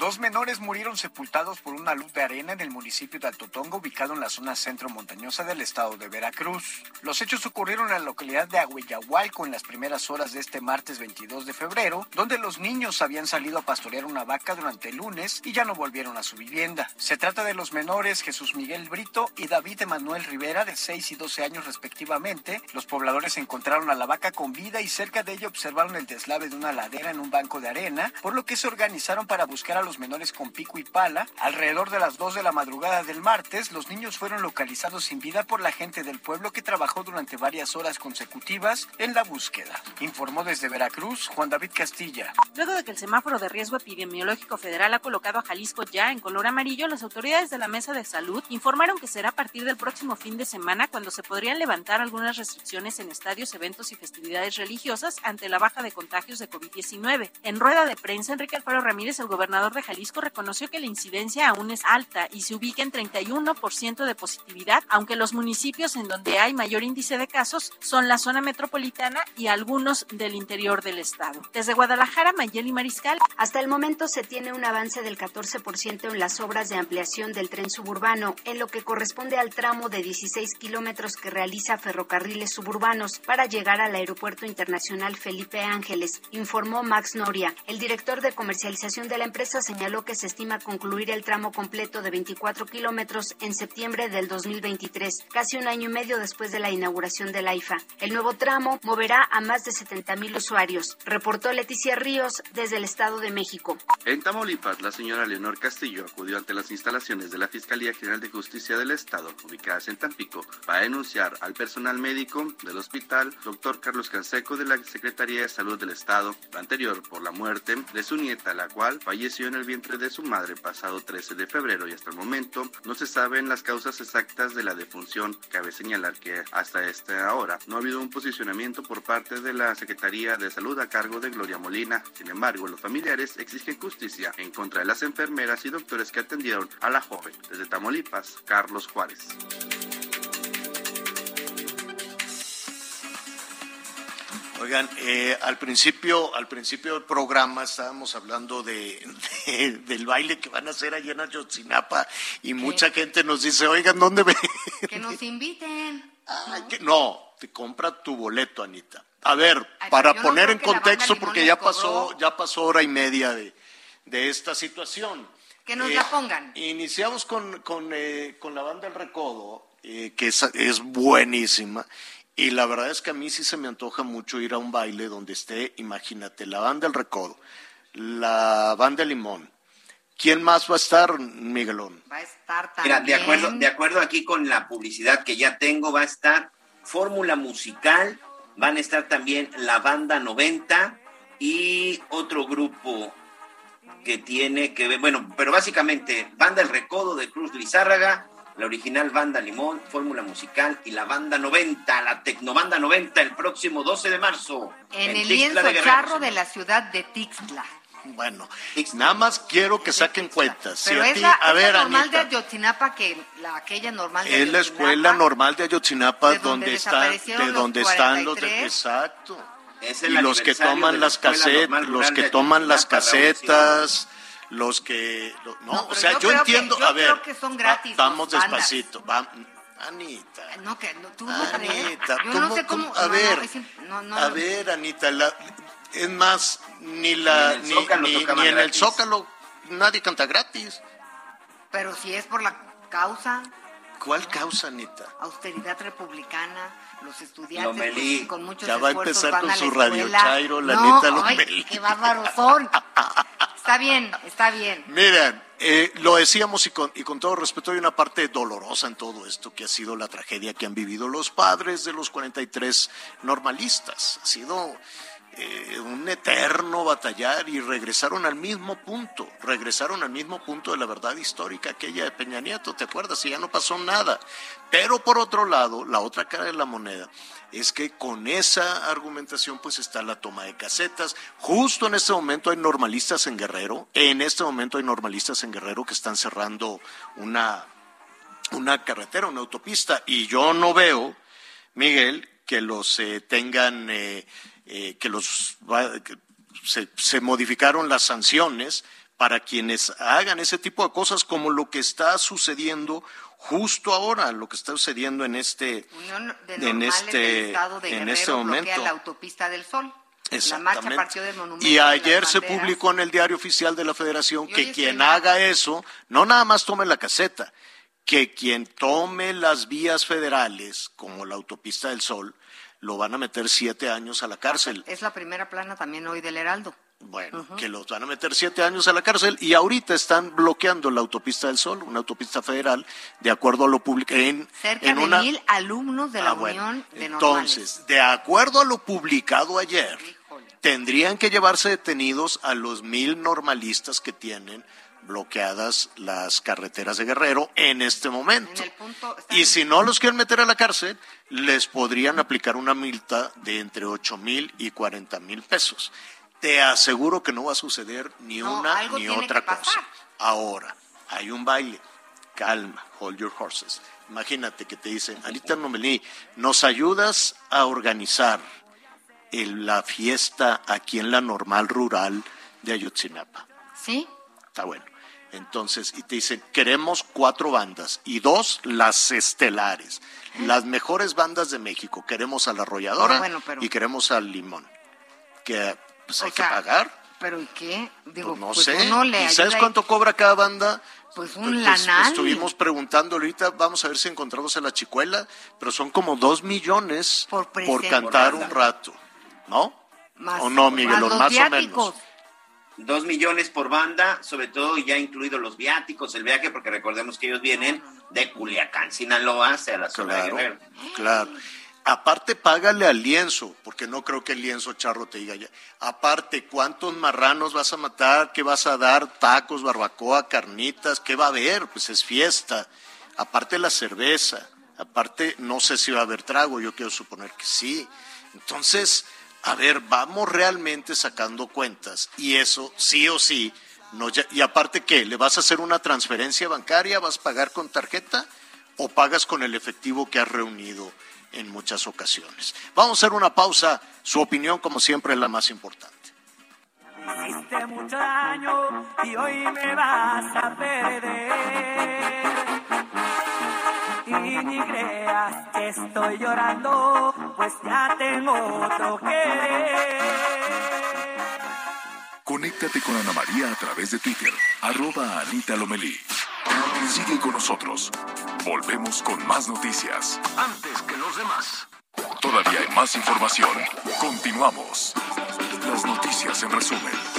Dos menores murieron sepultados por una luz de arena en el municipio de Altotongo, ubicado en la zona centro montañosa del estado de Veracruz. Los hechos ocurrieron en la localidad de Agüeyahualco en las primeras horas de este martes 22 de febrero, donde los niños habían salido a pastorear una vaca durante el lunes y ya no volvieron a su vivienda. Se trata de los menores Jesús Miguel Brito y David Emanuel Rivera, de 6 y 12 años respectivamente. Los pobladores encontraron a la vaca con vida y cerca de ella observaron el deslave de una ladera en un banco de arena, por lo que se organizaron para buscar a los menores con pico y pala. Alrededor de las 2 de la madrugada del martes, los niños fueron localizados sin vida por la gente del pueblo que trabajó durante varias horas consecutivas en la búsqueda. Informó desde Veracruz Juan David Castilla. Luego de que el semáforo de riesgo epidemiológico federal ha colocado a Jalisco ya en color amarillo, las autoridades de la Mesa de Salud informaron que será a partir del próximo fin de semana cuando se podrían levantar algunas restricciones en estadios, eventos y festividades religiosas ante la baja de contagios de COVID-19. En rueda de prensa, Enrique Alfaro Ramírez, el gobernador de Jalisco reconoció que la incidencia aún es alta y se ubica en 31% de positividad, aunque los municipios en donde hay mayor índice de casos son la zona metropolitana y algunos del interior del estado. Desde Guadalajara, Mayeli Mariscal. Hasta el momento se tiene un avance del 14% en las obras de ampliación del tren suburbano, en lo que corresponde al tramo de 16 kilómetros que realiza Ferrocarriles Suburbanos para llegar al Aeropuerto Internacional Felipe Ángeles, informó Max Noria, el director de comercialización de la empresa señaló que se estima concluir el tramo completo de 24 kilómetros en septiembre del 2023, casi un año y medio después de la inauguración de la IFA. El nuevo tramo moverá a más de 70 mil usuarios, reportó Leticia Ríos desde el Estado de México. En Tamaulipas, la señora Leonor Castillo acudió ante las instalaciones de la Fiscalía General de Justicia del Estado, ubicadas en Tampico, para denunciar al personal médico del hospital, doctor Carlos Canseco, de la Secretaría de Salud del Estado, anterior por la muerte de su nieta, la cual falleció en el vientre de su madre pasado 13 de febrero y hasta el momento no se saben las causas exactas de la defunción. Cabe señalar que hasta esta hora no ha habido un posicionamiento por parte de la Secretaría de Salud a cargo de Gloria Molina. Sin embargo, los familiares exigen justicia en contra de las enfermeras y doctores que atendieron a la joven. Desde Tamaulipas, Carlos Juárez. Oigan, eh, al principio, al principio del programa estábamos hablando de, del baile que van a hacer allá en Ayotzinapa y mucha gente nos dice, oigan, ¿dónde ven? Que nos inviten. no, te compra tu boleto, Anita. A ver, para poner en contexto, porque ya pasó, ya pasó hora y media de, esta situación. Que nos la eh, pongan. Iniciamos con, con, eh, con la banda El Recodo, que es, es buenísima. Y la verdad es que a mí sí se me antoja mucho ir a un baile donde esté, imagínate, la banda del Recodo, la banda Limón. ¿Quién más va a estar, Miguelón? Va a estar también. Mira, de acuerdo, de acuerdo aquí con la publicidad que ya tengo, va a estar Fórmula Musical, van a estar también la banda 90 y otro grupo que tiene que ver, bueno, pero básicamente banda El Recodo de Cruz Lizárraga, la original banda Limón, Fórmula Musical y la banda 90, la Tecnobanda 90, el próximo 12 de marzo. En, el lienzo charro de la ciudad de Tixla. Bueno, nada más quiero que saquen cuentas. Pero es la, a ver, normal de Ayotzinapa que la aquella normal de Es la escuela normal de Ayotzinapa donde, está, de donde están los de, exacto. y los que toman las casetas, los que toman las casetas los que no, o sea yo, entiendo yo a ver creo que son gratis vamos despacito va, Anita. No que tú Anita yo no sé cómo, a ver a ver Anita la, es más ni la ni, ni, ni en el Zócalo nadie canta gratis. Pero si es por la causa. ¿Cuál causa, Anita? Austeridad republicana, los estudiantes pues, con muchos Ya va a empezar con a su radio Chairo, la no, Anita ay, qué bárbaros son. Está bien, está bien. Miren, eh, lo decíamos y con, y con todo respeto, hay una parte dolorosa en todo esto que ha sido la tragedia que han vivido los padres de los 43 normalistas. Ha sido eh, un eterno batallar y regresaron al mismo punto, regresaron al mismo punto de la verdad histórica, aquella de Peña Nieto, ¿te acuerdas? Y ya no pasó nada. Pero por otro lado, la otra cara de la moneda es que con esa argumentación pues está la toma de casetas. Justo en este momento hay normalistas en Guerrero, en este momento hay normalistas en Guerrero que están cerrando una, una carretera, una autopista, y yo no veo, Miguel, que los eh, tengan... Eh, eh, que los se, se, modificaron las sanciones para quienes hagan ese tipo de cosas como lo que está sucediendo justo ahora, lo que está sucediendo en este en este en este momento. la autopista del Sol. La marcha partió del monumento y ayer se publicó en el diario oficial de la Federación que quien haga eso no nada más tome la caseta, que quien tome las vías federales como la autopista del Sol lo van a meter siete años a la cárcel. Es la primera plana también hoy del Heraldo. Bueno, que los van a meter siete años a la cárcel y ahorita están bloqueando la autopista del Sol, una autopista federal, de acuerdo a lo publicado en, Cerca en de una... mil alumnos de la Ah, bueno. Unión de Entonces, de acuerdo a lo publicado ayer, tendrían que llevarse detenidos a los mil normalistas que tienen bloqueadas las carreteras de Guerrero en este momento. Y si no los quieren meter a la cárcel, les podrían aplicar una multa de entre ocho mil y cuarenta mil pesos. Te aseguro que no va a suceder ni No, una ni otra cosa. Ahora, hay un baile. Calma, hold your horses. Imagínate que te dicen, Anita Nomelí, ¿nos ayudas a organizar el- la fiesta aquí en la normal rural de Ayotzinapa? ¿Sí? Está bueno. Entonces, y te dicen, queremos cuatro bandas y dos, las estelares, las mejores bandas de México. Queremos a la arrolladora Ah, bueno, pero- y queremos al limón. Que pues hay sea, que pagar. ¿Pero y qué? Digo, Pues no pues sé. uno le ¿Y sabes y- cuánto cobra cada banda? Pues un Pues, lanal. estuvimos preguntando ahorita, vamos a ver si encontramos a la chicuela, pero son como dos millones por, cantar Por un rato, ¿no? Más- ¿O no, Miguel? más O más menos. Dos millones por banda, sobre todo ya incluidos los viáticos, el viaje, porque recordemos que ellos vienen de Culiacán, Sinaloa, hacia la zona de Guerrero. claro. Aparte, págale al lienzo, porque no creo que el lienzo charro te diga ya. Aparte, ¿cuántos marranos vas a matar? ¿Qué vas a dar? Tacos, barbacoa, carnitas, ¿qué va a haber? Pues es fiesta. Aparte la cerveza. Aparte, no sé si va a haber trago, yo quiero suponer que sí. Entonces, a ver, vamos realmente sacando cuentas. Y eso, sí o sí, no ya- y aparte, ¿qué? ¿Le vas a hacer una transferencia bancaria? ¿Vas a pagar con tarjeta? ¿O pagas con el efectivo que has reunido en muchas ocasiones? Vamos a hacer una pausa. Su opinión, como siempre, es la más importante. Y ni creas que estoy llorando, pues ya tengo otro querer. Conéctate con Ana María a través de Twitter, arroba Anita Lomelí. Sigue con nosotros. Volvemos con más noticias. Antes que los demás. Todavía hay más información. Continuamos. Las noticias en resumen.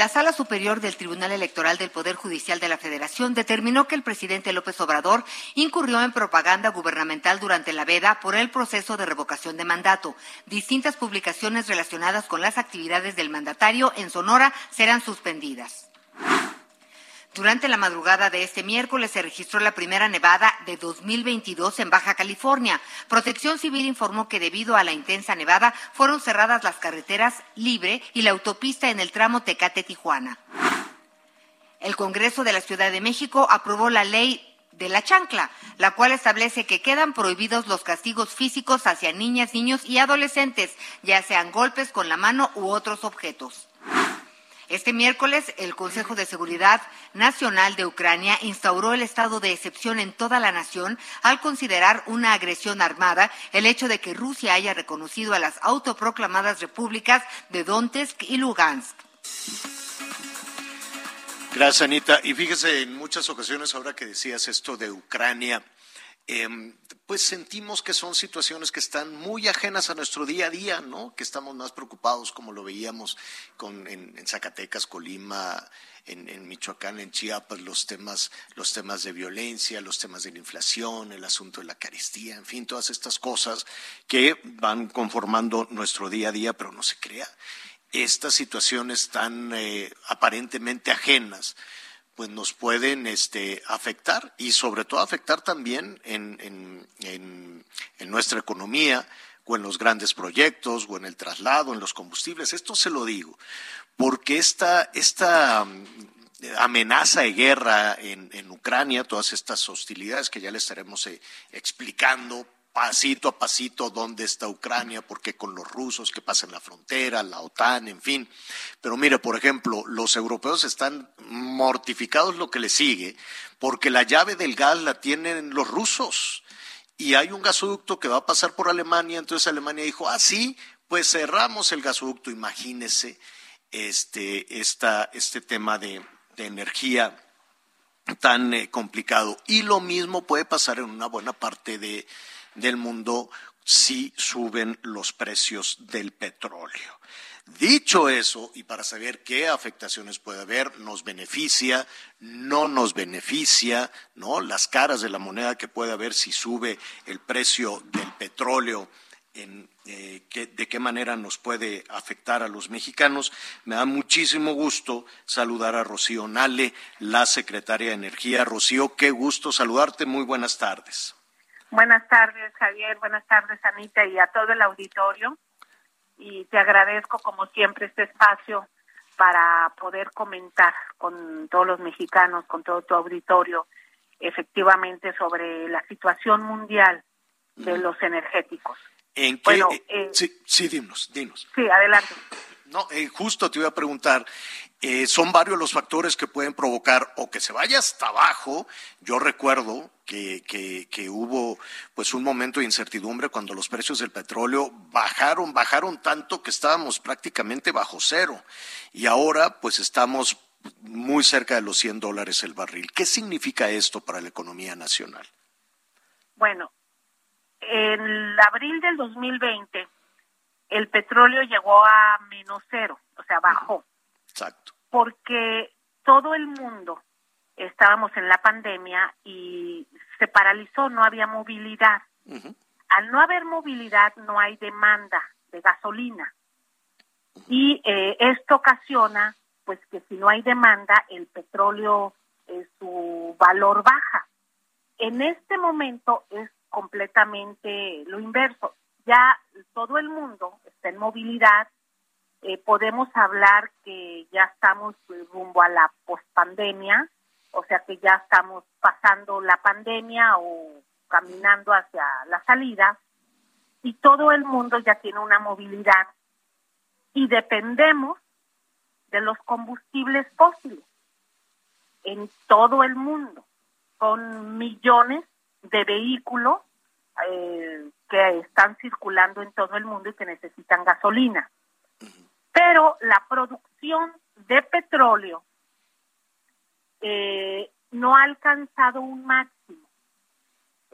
La Sala Superior del Tribunal Electoral del Poder Judicial de la Federación determinó que el presidente López Obrador incurrió en propaganda gubernamental durante la veda por el proceso de revocación de mandato. Distintas publicaciones relacionadas con las actividades del mandatario en Sonora serán suspendidas. Durante la madrugada de este miércoles se registró la primera nevada de 2022 en Baja California. Protección Civil informó que debido a la intensa nevada fueron cerradas las carreteras Libre y la autopista en el tramo Tecate-Tijuana. El Congreso de la Ciudad de México aprobó la ley de la chancla, la cual establece que quedan prohibidos los castigos físicos hacia niñas, niños y adolescentes, ya sean golpes con la mano u otros objetos. Este miércoles, el Consejo de Seguridad Nacional de Ucrania instauró el estado de excepción en toda la nación al considerar una agresión armada el hecho de que Rusia haya reconocido a las autoproclamadas repúblicas de Donetsk y Lugansk. Gracias, Anita. Y fíjese, en muchas ocasiones, ahora que decías esto de Ucrania, em, pues sentimos que son situaciones que están muy ajenas a nuestro día a día, ¿no? Que estamos más preocupados, como lo veíamos con, en, Zacatecas, Colima, en, Michoacán, en Chiapas, los temas, los temas de violencia, los temas de la inflación, el asunto de la carestía, en fin, todas estas cosas que van conformando nuestro día a día, pero no se crea. Estas situaciones tan eh, aparentemente ajenas pues nos pueden este, afectar y sobre todo afectar también en, nuestra economía o en los grandes proyectos o en el traslado, en los combustibles. Esto se lo digo porque esta, esta mm, amenaza de guerra en, en, Ucrania, todas estas hostilidades que ya le estaremos eh, explicando pasito a pasito dónde está Ucrania, por qué con los rusos, qué pasa en la frontera, la OTAN, en fin. Pero mire, por ejemplo, los europeos están mortificados lo que les sigue, porque la llave del gas la tienen los rusos. Y hay un gasoducto que va a pasar por Alemania, entonces Alemania dijo, ah, sí, pues cerramos el gasoducto. Imagínese este, esta, este tema de, de energía tan eh, complicado. Y lo mismo puede pasar en una buena parte de, del mundo si suben los precios del petróleo. Dicho eso, y para saber qué afectaciones puede haber, nos beneficia, no nos beneficia, ¿no? Las caras de la moneda que puede haber si sube el precio del petróleo, en, eh, de qué manera nos puede afectar a los mexicanos. Me da muchísimo gusto saludar a Rocío Nale, la secretaria de Energía. Rocío, qué gusto saludarte. Muy buenas tardes. Buenas tardes, Javier. Buenas tardes, Anita, y a todo el auditorio. Y te agradezco, como siempre, este espacio para poder comentar con todos los mexicanos, con todo tu auditorio, efectivamente sobre la situación mundial de los energéticos. ¿En qué? Eh, sí, sí, dinos, dinos. Sí, adelante. No, eh, justo te iba a preguntar, eh, son varios los factores que pueden provocar o que se vaya hasta abajo. Yo recuerdo que, que, hubo pues un momento de incertidumbre cuando los precios del petróleo bajaron, bajaron tanto que estábamos prácticamente bajo cero y ahora pues estamos muy cerca de los 100 dólares el barril. ¿Qué significa esto para la economía nacional? Bueno, en abril del 2020 el petróleo llegó a menos cero, o sea, bajó. Exacto. Porque todo el mundo estábamos en la pandemia y se paralizó, no había movilidad. Al no haber movilidad, no hay demanda de gasolina. Y eh, esto ocasiona, pues, que si no hay demanda, el petróleo, eh, su valor baja. En este momento es completamente lo inverso ya todo el mundo está en movilidad, eh, podemos hablar que ya estamos rumbo a la pospandemia, o sea que ya estamos pasando la pandemia o caminando hacia la salida, y todo el mundo ya tiene una movilidad y dependemos de los combustibles fósiles en todo el mundo. Son millones de vehículos eh, que están circulando en todo el mundo y que necesitan gasolina. Pero la producción de petróleo eh, no ha alcanzado un máximo.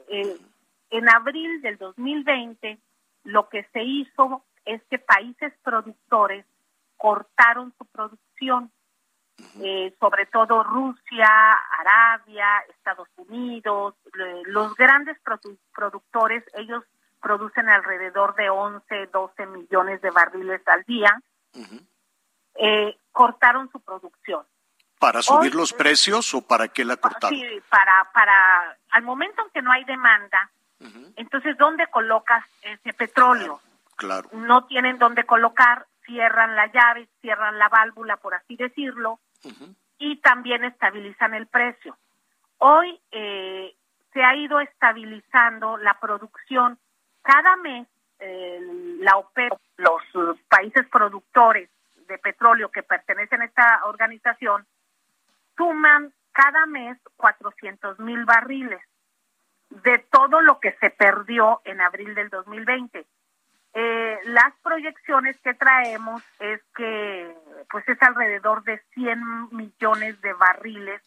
Eh, en abril del 2020, lo que se hizo es que países productores cortaron su producción eh, sobre todo Rusia, Arabia, Estados Unidos, los grandes productores, ellos producen alrededor de 11, 12 millones de barriles al día, eh, cortaron su producción. ¿Para subir los precios o para qué la cortaron? Sí, para, para, al momento en que no hay demanda, entonces, ¿dónde colocas ese petróleo? Claro. No tienen dónde colocar, cierran la llave, cierran la válvula, por así decirlo, y también estabilizan el precio. Hoy eh, se ha ido estabilizando la producción. Cada mes la OPEP, los países productores de petróleo que pertenecen a esta organización, suman cada mes 400 mil barriles de todo lo que se perdió en abril del 2020. Eh, las proyecciones que traemos es que pues es alrededor de 100 millones de barriles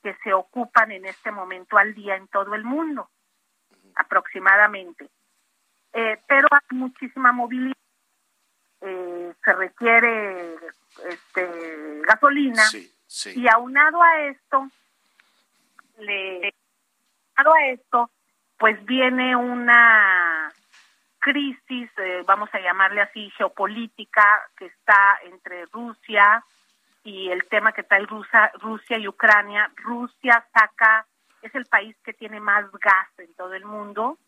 que se ocupan en este momento al día en todo el mundo. aproximadamente. Eh, pero hay muchísima movilidad, eh, se requiere este, gasolina y aunado a esto, le, aunado a esto, pues viene una crisis, eh, vamos a llamarle así, geopolítica que está entre Rusia y el tema que trae Rusia, Rusia y Ucrania. Rusia saca, es el país que tiene más gas en todo el mundo.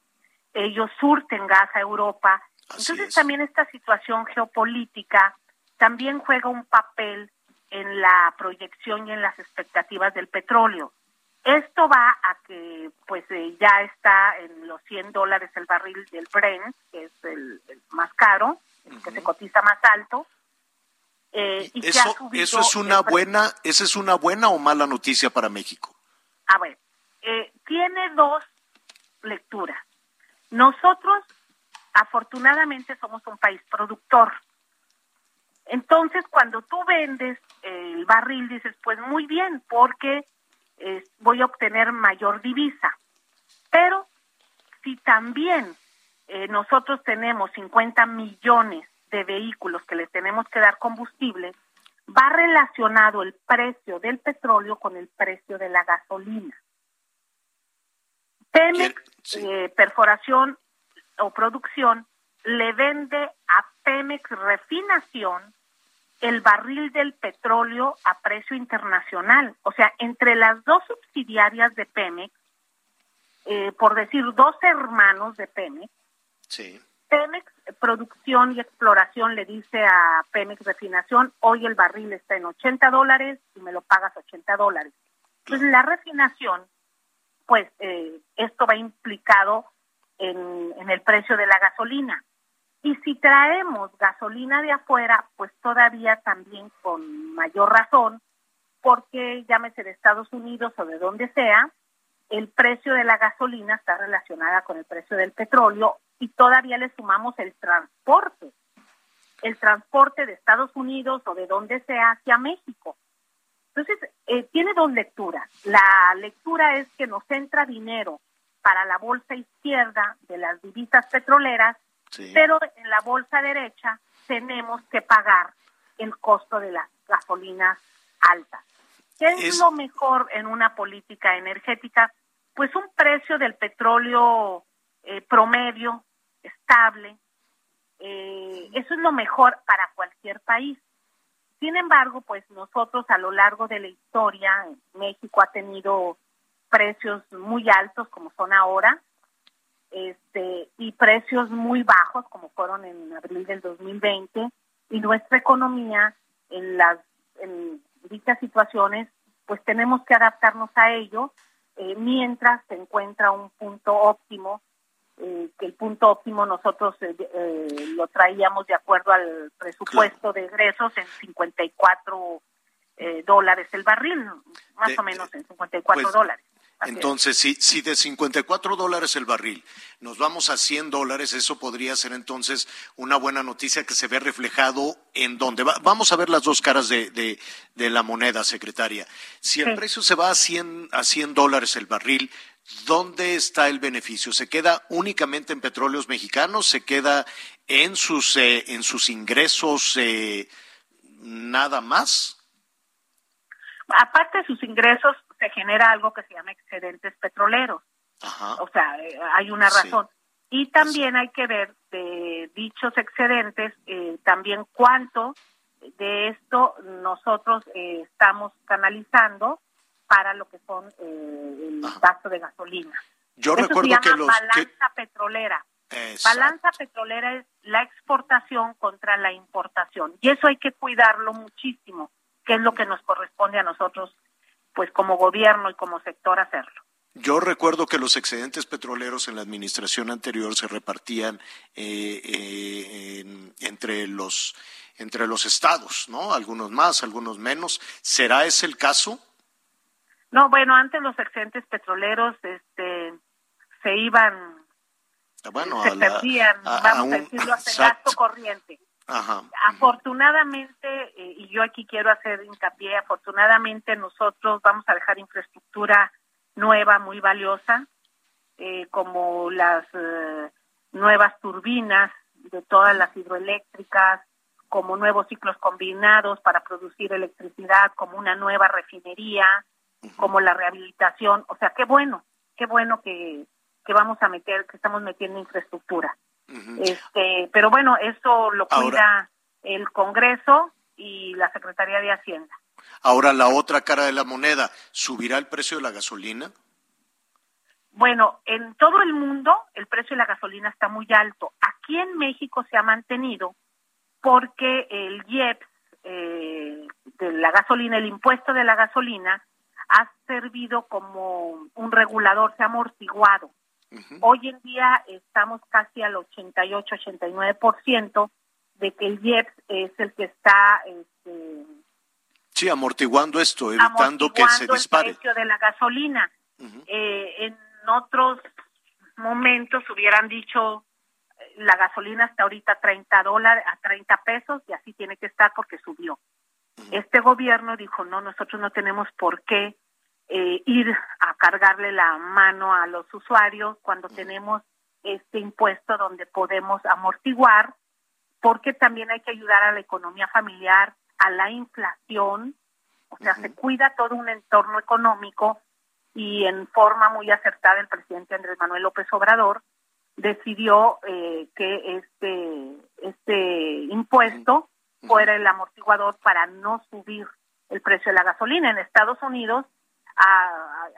Ellos surten gas a Europa. Entonces también esta situación geopolítica también juega un papel en la proyección y en las expectativas del petróleo. Esto va a que pues eh, ya está en los 100 dólares el barril del Brent, que es el, más caro, el que se cotiza más alto. Eh, y eso, eso es una buena, esa es una buena o mala noticia para México. A ver, eh, tiene dos lecturas. Nosotros, afortunadamente, somos un país productor. Entonces, cuando tú vendes el barril, dices, pues muy bien, porque voy a obtener mayor divisa. Pero si también eh, nosotros tenemos 50 millones de vehículos que les tenemos que dar combustible, va relacionado el precio del petróleo con el precio de la gasolina. Pemex, eh, perforación o producción, le vende a Pemex refinación el barril del petróleo a precio internacional. O sea, entre las dos subsidiarias de Pemex, eh, por decir dos hermanos de Pemex, Pemex Producción y Exploración le dice a Pemex Refinación, hoy el barril está en 80 dólares y me lo pagas 80 dólares. Entonces la refinación, pues eh, esto va implicado en, en el precio de la gasolina. Y si traemos gasolina de afuera, pues todavía también con mayor razón, porque llámese de Estados Unidos o de donde sea, el precio de la gasolina está relacionada con el precio del petróleo y todavía le sumamos el transporte, el transporte de Estados Unidos o de donde sea hacia México. Entonces, eh, tiene dos lecturas. La lectura es que nos entra dinero para la bolsa izquierda de las divisas petroleras pero en la bolsa derecha tenemos que pagar el costo de las gasolinas altas. ¿Qué es, lo mejor en una política energética? Pues un precio del petróleo eh, promedio, estable. Eh, eso es lo mejor para cualquier país. Sin embargo, pues nosotros a lo largo de la historia, México ha tenido precios muy altos como son ahora, este, y precios muy bajos como fueron en abril del 2020 y nuestra economía en las en dichas situaciones pues tenemos que adaptarnos a ello eh, mientras se encuentra un punto óptimo eh, que el punto óptimo nosotros eh, lo traíamos de acuerdo al presupuesto de egresos en 54 dólares el barril, más o menos en 54 pues, dólares. Entonces, si, si de 54 dólares el barril nos vamos a 100 dólares, eso podría ser entonces una buena noticia que se ve reflejado en donde vamos a ver las dos caras de, de, la moneda, secretaria. Si el precio se va a 100, a 100 dólares el barril, ¿dónde está el beneficio? ¿Se queda únicamente en petróleos mexicanos? ¿Se queda en sus, eh, en sus ingresos eh, nada más? Aparte de sus ingresos, se genera algo que se llama excedentes petroleros. O sea, eh, hay una razón. Y también hay que ver de dichos excedentes, eh, también cuánto de esto nosotros eh, estamos canalizando para lo que son el gasto de gasolina. Yo recuerdo se que los balanza petrolera. Balanza petrolera es la exportación contra la importación y eso hay que cuidarlo muchísimo, que es lo que nos corresponde a nosotros pues como gobierno y como sector hacerlo. Yo recuerdo que los excedentes petroleros en la administración anterior se repartían eh, eh, entre los entre los estados, ¿no? Algunos más, algunos menos. ¿Será ese el caso? No, bueno, antes los excedentes petroleros, este, se iban, ah, bueno, se perdían, vamos a, decirlo, hasta gasto corriente. Afortunadamente, eh, y yo aquí quiero hacer hincapié, afortunadamente nosotros vamos a dejar infraestructura nueva, muy valiosa. eh, como las eh, nuevas turbinas de todas las hidroeléctricas, como nuevos ciclos combinados para producir electricidad, como una nueva refinería, como la rehabilitación. O sea, qué bueno, qué bueno que, que vamos a meter, que estamos metiendo infraestructura. este, pero bueno, eso lo cuida el Congreso y la Secretaría de Hacienda. Ahora la otra cara de la moneda, ¿subirá el precio de la gasolina? Bueno, en todo el mundo el precio de la gasolina está muy alto. Aquí en México se ha mantenido porque el IEPS eh, de la gasolina, el impuesto de la gasolina, ha servido como un regulador, se ha amortiguado. Hoy en día estamos casi al 88-89% de que el IEPS es el que está este, sí amortiguando esto, evitando que se dispare el precio de la gasolina. eh, en otros momentos hubieran dicho eh, la gasolina está ahorita a 30 dólares, a 30 pesos y así tiene que estar porque subió. Este gobierno dijo, no, nosotros no tenemos por qué eh, ir a cargarle la mano a los usuarios cuando tenemos este impuesto donde podemos amortiguar, porque también hay que ayudar a la economía familiar, a la inflación, o sea, se cuida todo un entorno económico y en forma muy acertada el presidente Andrés Manuel López Obrador decidió eh, que este este impuesto fuera el amortiguador para no subir el precio de la gasolina. En Estados Unidos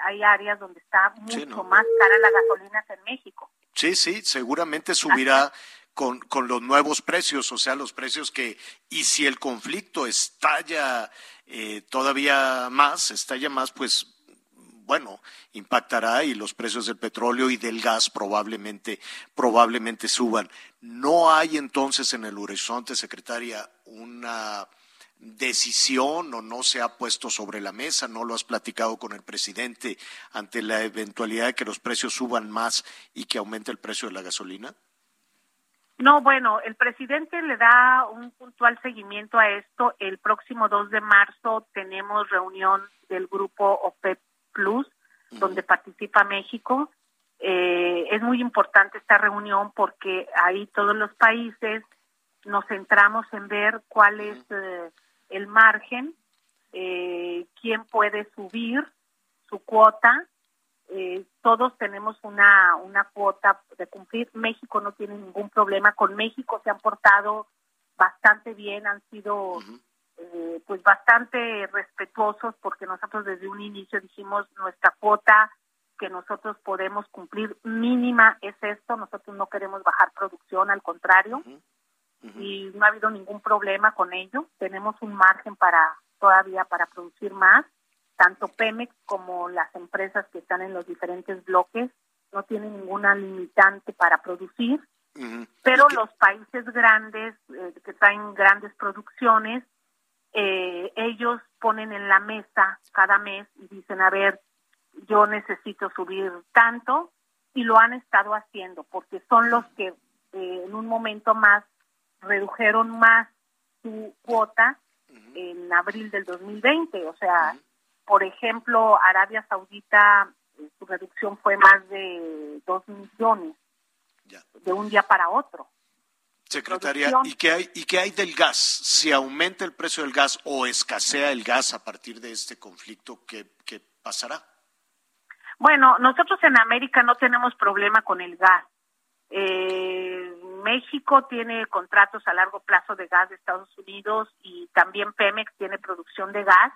hay áreas donde está mucho más cara la gasolina que en México. Sí, sí, seguramente subirá con, con los nuevos precios, o sea, los precios que, y si el conflicto estalla eh, todavía más, estalla más, pues bueno, impactará y los precios del petróleo y del gas probablemente, probablemente suban. No hay entonces en el horizonte, secretaria, una decisión o no se ha puesto sobre la mesa, no lo has platicado con el presidente ante la eventualidad de que los precios suban más y que aumente el precio de la gasolina? No, bueno, el presidente le da un puntual seguimiento a esto. El próximo 2 de marzo tenemos reunión del grupo OPEP Plus, donde participa México. Eh, es muy importante esta reunión porque ahí todos los países nos centramos en ver cuál es eh, el margen, eh, quién puede subir su cuota. todos tenemos una, una cuota de cumplir. México no tiene ningún problema. Con México se han portado bastante bien, han sido eh, pues bastante respetuosos porque nosotros desde un inicio dijimos nuestra cuota que nosotros podemos cumplir mínima es esto, nosotros no queremos bajar producción, al contrario, y no ha habido ningún problema con ello, tenemos un margen para todavía para producir más, tanto Pemex como las empresas que están en los diferentes bloques no tienen ninguna limitante para producir, pero los países grandes eh, que traen grandes producciones eh, ellos ponen en la mesa cada mes y dicen, a ver, yo necesito subir tanto y lo han estado haciendo porque son los que eh, en un momento más redujeron más su cuota en abril del 2020. O sea, por ejemplo, Arabia Saudita, eh, su reducción fue más de 2 millones de un día para otro. Secretaria, ¿y qué, hay, ¿y qué hay del gas? Si aumenta el precio del gas o escasea el gas a partir de este conflicto, ¿qué, qué pasará? Bueno, nosotros en América no tenemos problema con el gas. Eh, México tiene contratos a largo plazo de gas de Estados Unidos y también Pemex tiene producción de gas.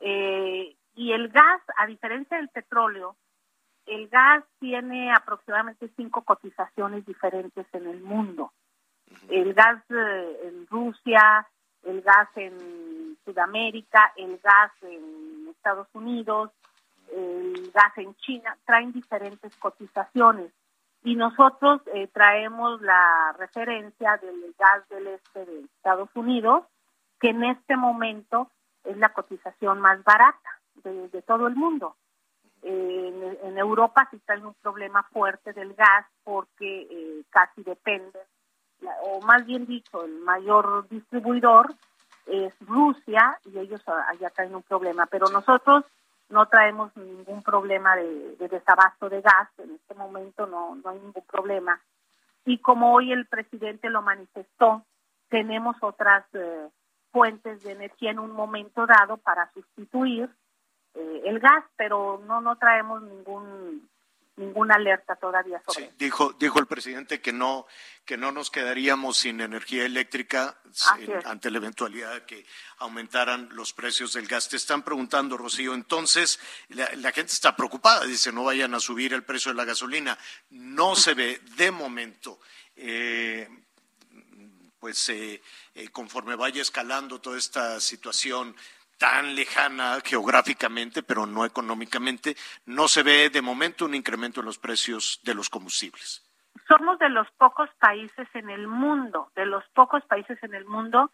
Eh, y el gas, a diferencia del petróleo, el gas tiene aproximadamente cinco cotizaciones diferentes en el mundo el gas eh, en Rusia, el gas en Sudamérica, el gas en Estados Unidos, el gas en China, traen diferentes cotizaciones. Y nosotros eh, traemos la referencia del gas del este de Estados Unidos, que en este momento es la cotización más barata de, todo el mundo. en, Europa sí traen un problema fuerte del gas porque eh, casi dependen o más bien dicho, el mayor distribuidor es Rusia y ellos allá traen un problema. Pero nosotros no traemos ningún problema de, desabasto de gas, en este momento no, no hay ningún problema. Y como hoy el presidente lo manifestó, tenemos otras eh, fuentes de energía en un momento dado para sustituir eh, el gas, pero no no traemos ningún ninguna alerta todavía sobre sí, dijo dijo el presidente que no que no nos quedaríamos sin energía eléctrica ante la eventualidad de que aumentaran los precios del gas. Te están preguntando, Rocío, entonces la, gente está preocupada, dice, no vayan a subir el precio de la gasolina. No se ve de momento. Eh, pues eh, eh, conforme vaya escalando toda esta situación tan lejana geográficamente, pero no económicamente, no se ve de momento un incremento en los precios de los combustibles. Somos de los pocos países en el mundo, de los pocos países en el mundo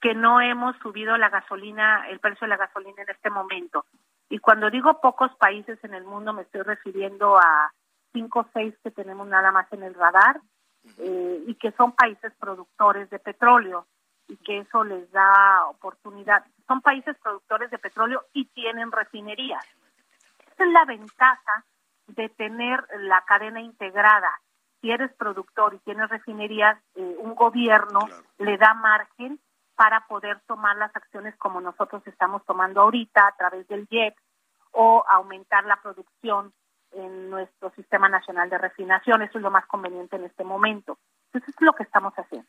que no hemos subido la gasolina, el precio de la gasolina en este momento. Y cuando digo pocos países en el mundo, me estoy refiriendo a cinco o seis que tenemos nada más en el radar eh, y que son países productores de petróleo y que eso les da oportunidad. Son países productores de petróleo y tienen refinerías. Esa es la ventaja de tener la cadena integrada. Si eres productor y tienes refinerías, eh, un gobierno le da margen para poder tomar las acciones como nosotros estamos tomando ahorita a través del JET o aumentar la producción en nuestro sistema nacional de refinación. Eso es lo más conveniente en este momento. Entonces es lo que estamos haciendo.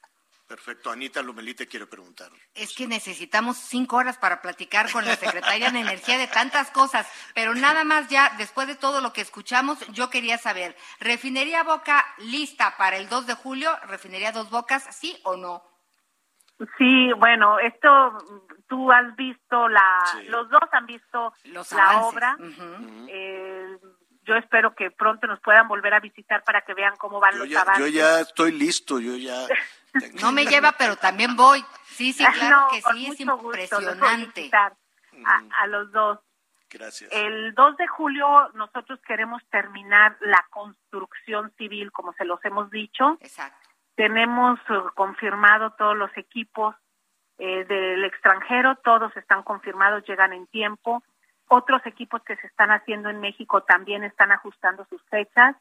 Perfecto. Anita Lumelite quiere preguntar. Es que necesitamos cinco horas para platicar con la secretaria de Energía de tantas cosas, pero nada más ya, después de todo lo que escuchamos, yo quería saber, ¿refinería Boca lista para el 2 de julio? ¿Refinería Dos Bocas, sí o no? Sí, bueno, esto tú has visto la, los dos han visto la obra yo espero que pronto nos puedan volver a visitar para que vean cómo van los avances. Yo ya estoy listo, yo ya... no me lleva, pero también voy. Sí, sí, claro que sí, es impresionante. a, a, los dos. Gracias. El 2 de julio nosotros queremos terminar la construcción civil, como se los hemos dicho. Exacto. Tenemos uh, confirmado todos los equipos eh, del extranjero, todos están confirmados, llegan en tiempo. Otros equipos que se están haciendo en México también están ajustando sus fechas.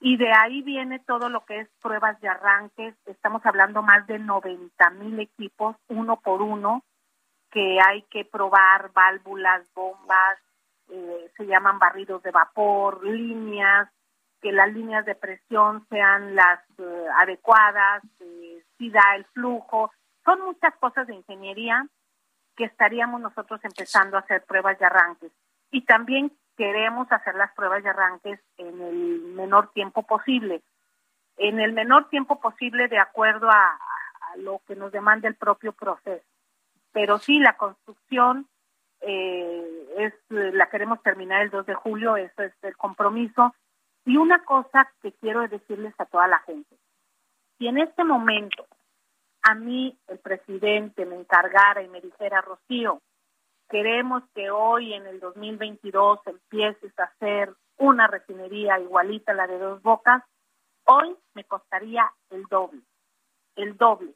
Y de ahí viene todo lo que es pruebas de arranques. Estamos hablando más de 90 mil equipos, uno por uno, que hay que probar válvulas, bombas, eh, se llaman barridos de vapor, líneas, que las líneas de presión sean las eh, adecuadas, si da el flujo. Son muchas cosas de ingeniería que estaríamos nosotros empezando a hacer pruebas de arranques. Y también queremos hacer las pruebas de arranques en el menor tiempo posible. En el menor tiempo posible de acuerdo a, lo que nos demanda el propio proceso. Pero sí, la construcción eh, es la queremos terminar el 2 de julio, eso es el compromiso. Y una cosa que quiero decirles a toda la gente, si en este momento a mí el presidente me encargara y me dijera, Rocío, queremos que hoy en el 2022 empieces a hacer una refinería igualita a la de dos bocas, hoy me costaría el doble, el doble.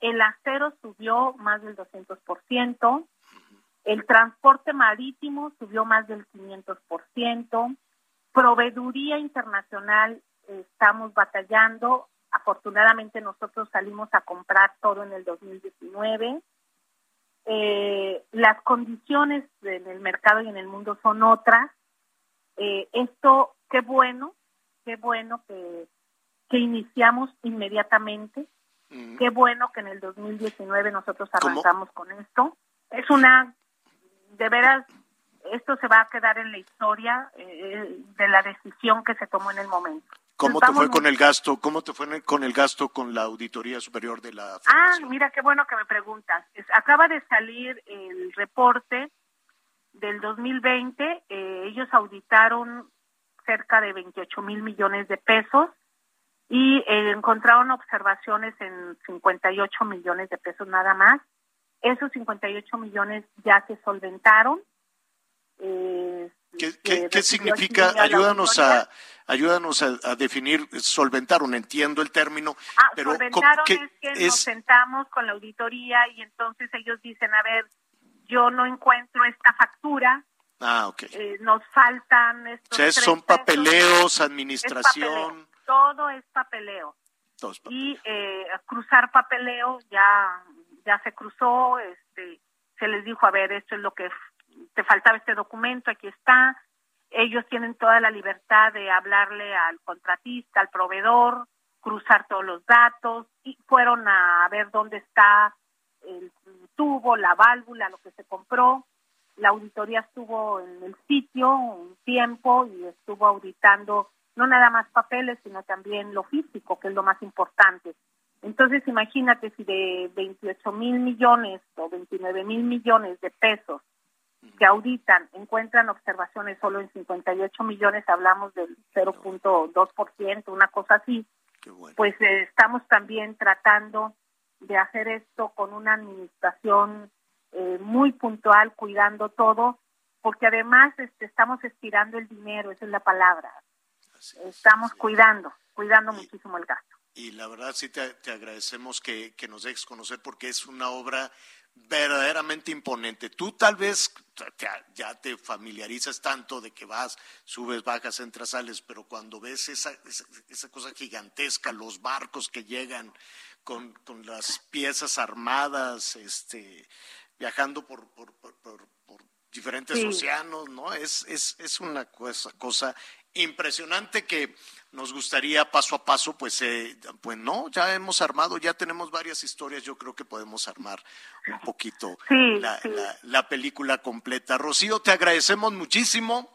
El acero subió más del 200%, el transporte marítimo subió más del 500%, proveeduría internacional estamos batallando, Afortunadamente nosotros salimos a comprar todo en el 2019. Eh, las condiciones en el mercado y en el mundo son otras. Eh, esto, qué bueno, qué bueno que, que iniciamos inmediatamente. Qué bueno que en el 2019 nosotros arrancamos con esto. Es una, de veras, esto se va a quedar en la historia eh, de la decisión que se tomó en el momento. ¿Cómo te fue con el gasto? ¿Cómo te fue con el gasto con la Auditoría Superior de la Ah, mira, qué bueno que me preguntas. acaba de salir el reporte del 2020. Eh, ellos auditaron cerca de 28 mil millones de pesos y eh, encontraron observaciones en 58 millones de pesos nada más. Esos 58 millones ya se solventaron. Eh, ¿Qué, significa? Ayúdanos a ayúdanos a, definir, solventaron, entiendo el término. Ah, pero solventaron es que nos sentamos con la auditoría y entonces ellos dicen, a ver, yo no encuentro esta factura, Ah, ok. Eh, nos faltan estos O sea, son papeleos, Es administración. papeleo. Todo es papeleo. todo es y eh, cruzar papeleo ya ya se cruzó este se les dijo a ver esto es lo que te faltaba este documento aquí está ellos tienen toda la libertad de hablarle al contratista al proveedor cruzar todos los datos y fueron a ver dónde está el tubo la válvula lo que se compró la auditoría estuvo en el sitio un tiempo y estuvo auditando no nada más papeles, sino también lo físico, que es lo más importante. Entonces, imagínate si de 28 mil millones o 29 mil millones de pesos que auditan encuentran observaciones solo en 58 millones, hablamos del 0.2%, una cosa así, pues eh, estamos también tratando de hacer esto con una administración eh, muy puntual, cuidando todo, porque además este, estamos estirando el dinero, esa es la palabra. Estamos cuidando, cuidando muchísimo el gasto. Y la verdad sí te, te agradecemos que, que nos dejes conocer porque es una obra verdaderamente imponente. Tú tal vez te- ya te familiarizas tanto de que vas, subes, bajas, entras, sales, pero cuando ves esa, esa, esa cosa gigantesca, los barcos que llegan con, con las piezas armadas, este, viajando por, por, por, diferentes Sí. océanos, ¿no? Es, es, es una cosa, cosa impresionante que nos gustaría paso a paso, pues, eh, pues no, ya hemos armado, ya tenemos varias historias, yo creo que podemos armar un poquito Sí, la, sí. la- la película completa. Rocío, te agradecemos muchísimo.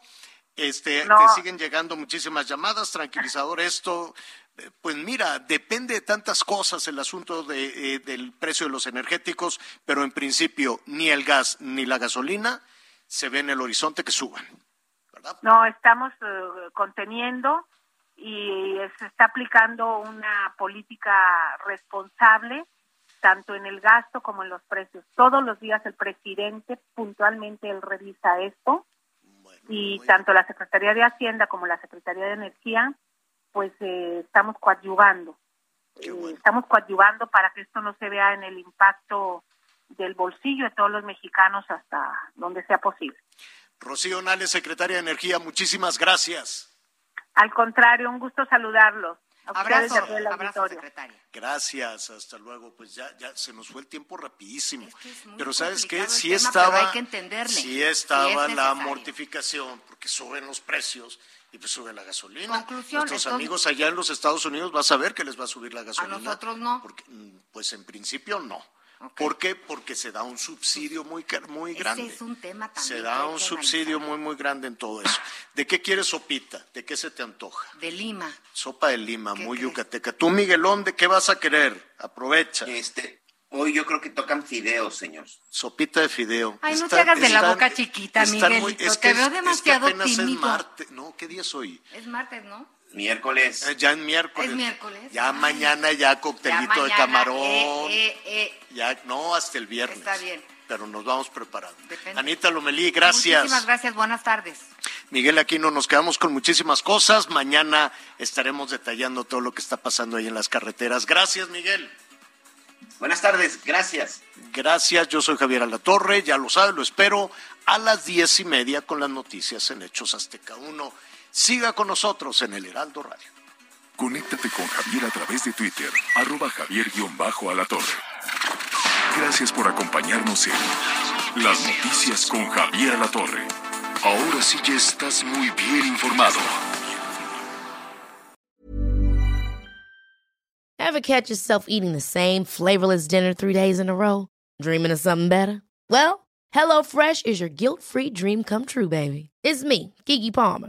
Este, No. te siguen llegando muchísimas llamadas, tranquilizador esto. eh, Pues mira, depende de tantas cosas el asunto de, eh, del precio de los energéticos, pero en principio ni el gas ni la gasolina se ve en el horizonte que suban. No, estamos eh, conteniendo y se está aplicando una política responsable tanto en el gasto como en los precios. Todos los días el presidente puntualmente él revisa esto y tanto la Secretaría de Hacienda como la Secretaría de Energía pues eh, estamos coadyuvando. Eh, Estamos coadyuvando para que esto no se vea en el impacto del bolsillo de todos los mexicanos hasta donde sea posible. Rocío Nales, secretaria de Energía, muchísimas gracias. Al contrario, un gusto saludarlos. A ustedes Abrazo, a abrazo, auditorio. secretaria. Gracias, hasta luego. Pues ya, ya se nos fue el tiempo rapidísimo. pero sabes qué, sí tema, estaba, que entenderle. sí Sí estaba es la mortificación, porque suben los precios y pues sube la gasolina. Conclusión, Nuestros entonces- amigos allá en los Estados Unidos vas a ver que les va a subir la A gasolina. nosotros no. Porque, mm, pues en principio no. ¿Por qué? Porque se da un subsidio muy, car- muy Ese grande. es un tema también. Se da un subsidio muy, muy grande en todo eso. ¿De qué quieres sopita? ¿De qué se te antoja? De Lima. Sopa de lima, muy yucateca. Tú, Miguelón, ¿de qué vas a querer? Aprovecha. Este, hoy yo creo que tocan fideos, señor. Sopita de fideo. Ay, no Está- te hagas de la boca chiquita, Miguelito. muy- es te veo es- es que demasiado apenas es tímido. martes. No, ¿qué día es hoy? Es martes, ¿no? Miércoles. Eh, ya en miércoles. Es miércoles. Ya mañana ya Ya coctelito de camarón. eh, eh, eh. Ya, no, hasta el viernes. Está bien. Pero nos vamos preparando. Depende. Anita Lomelí, gracias. Muchísimas gracias. Buenas tardes. Miguel Aquino, nos quedamos con muchísimas cosas. Mañana estaremos detallando todo lo que está pasando ahí en las carreteras. Gracias, Miguel. Buenas tardes, gracias. Gracias, yo soy Javier Alatorre, ya lo sabe, lo espero a las diez y media con las noticias en Hechos Azteca 1. Siga con nosotros en el Heraldo Radio. Conéctate con Javier a través de Twitter, arroba javier-alatorre. Gracias por acompañarnos en Las Noticias con Javier Alatorre. Ahora sí ya estás muy bien informado. Ever catch yourself eating the same flavorless dinner three days in a row? Dreaming of something better? Well, HelloFresh is your guilt-free dream come true, baby. It's me, Kiki Palmer.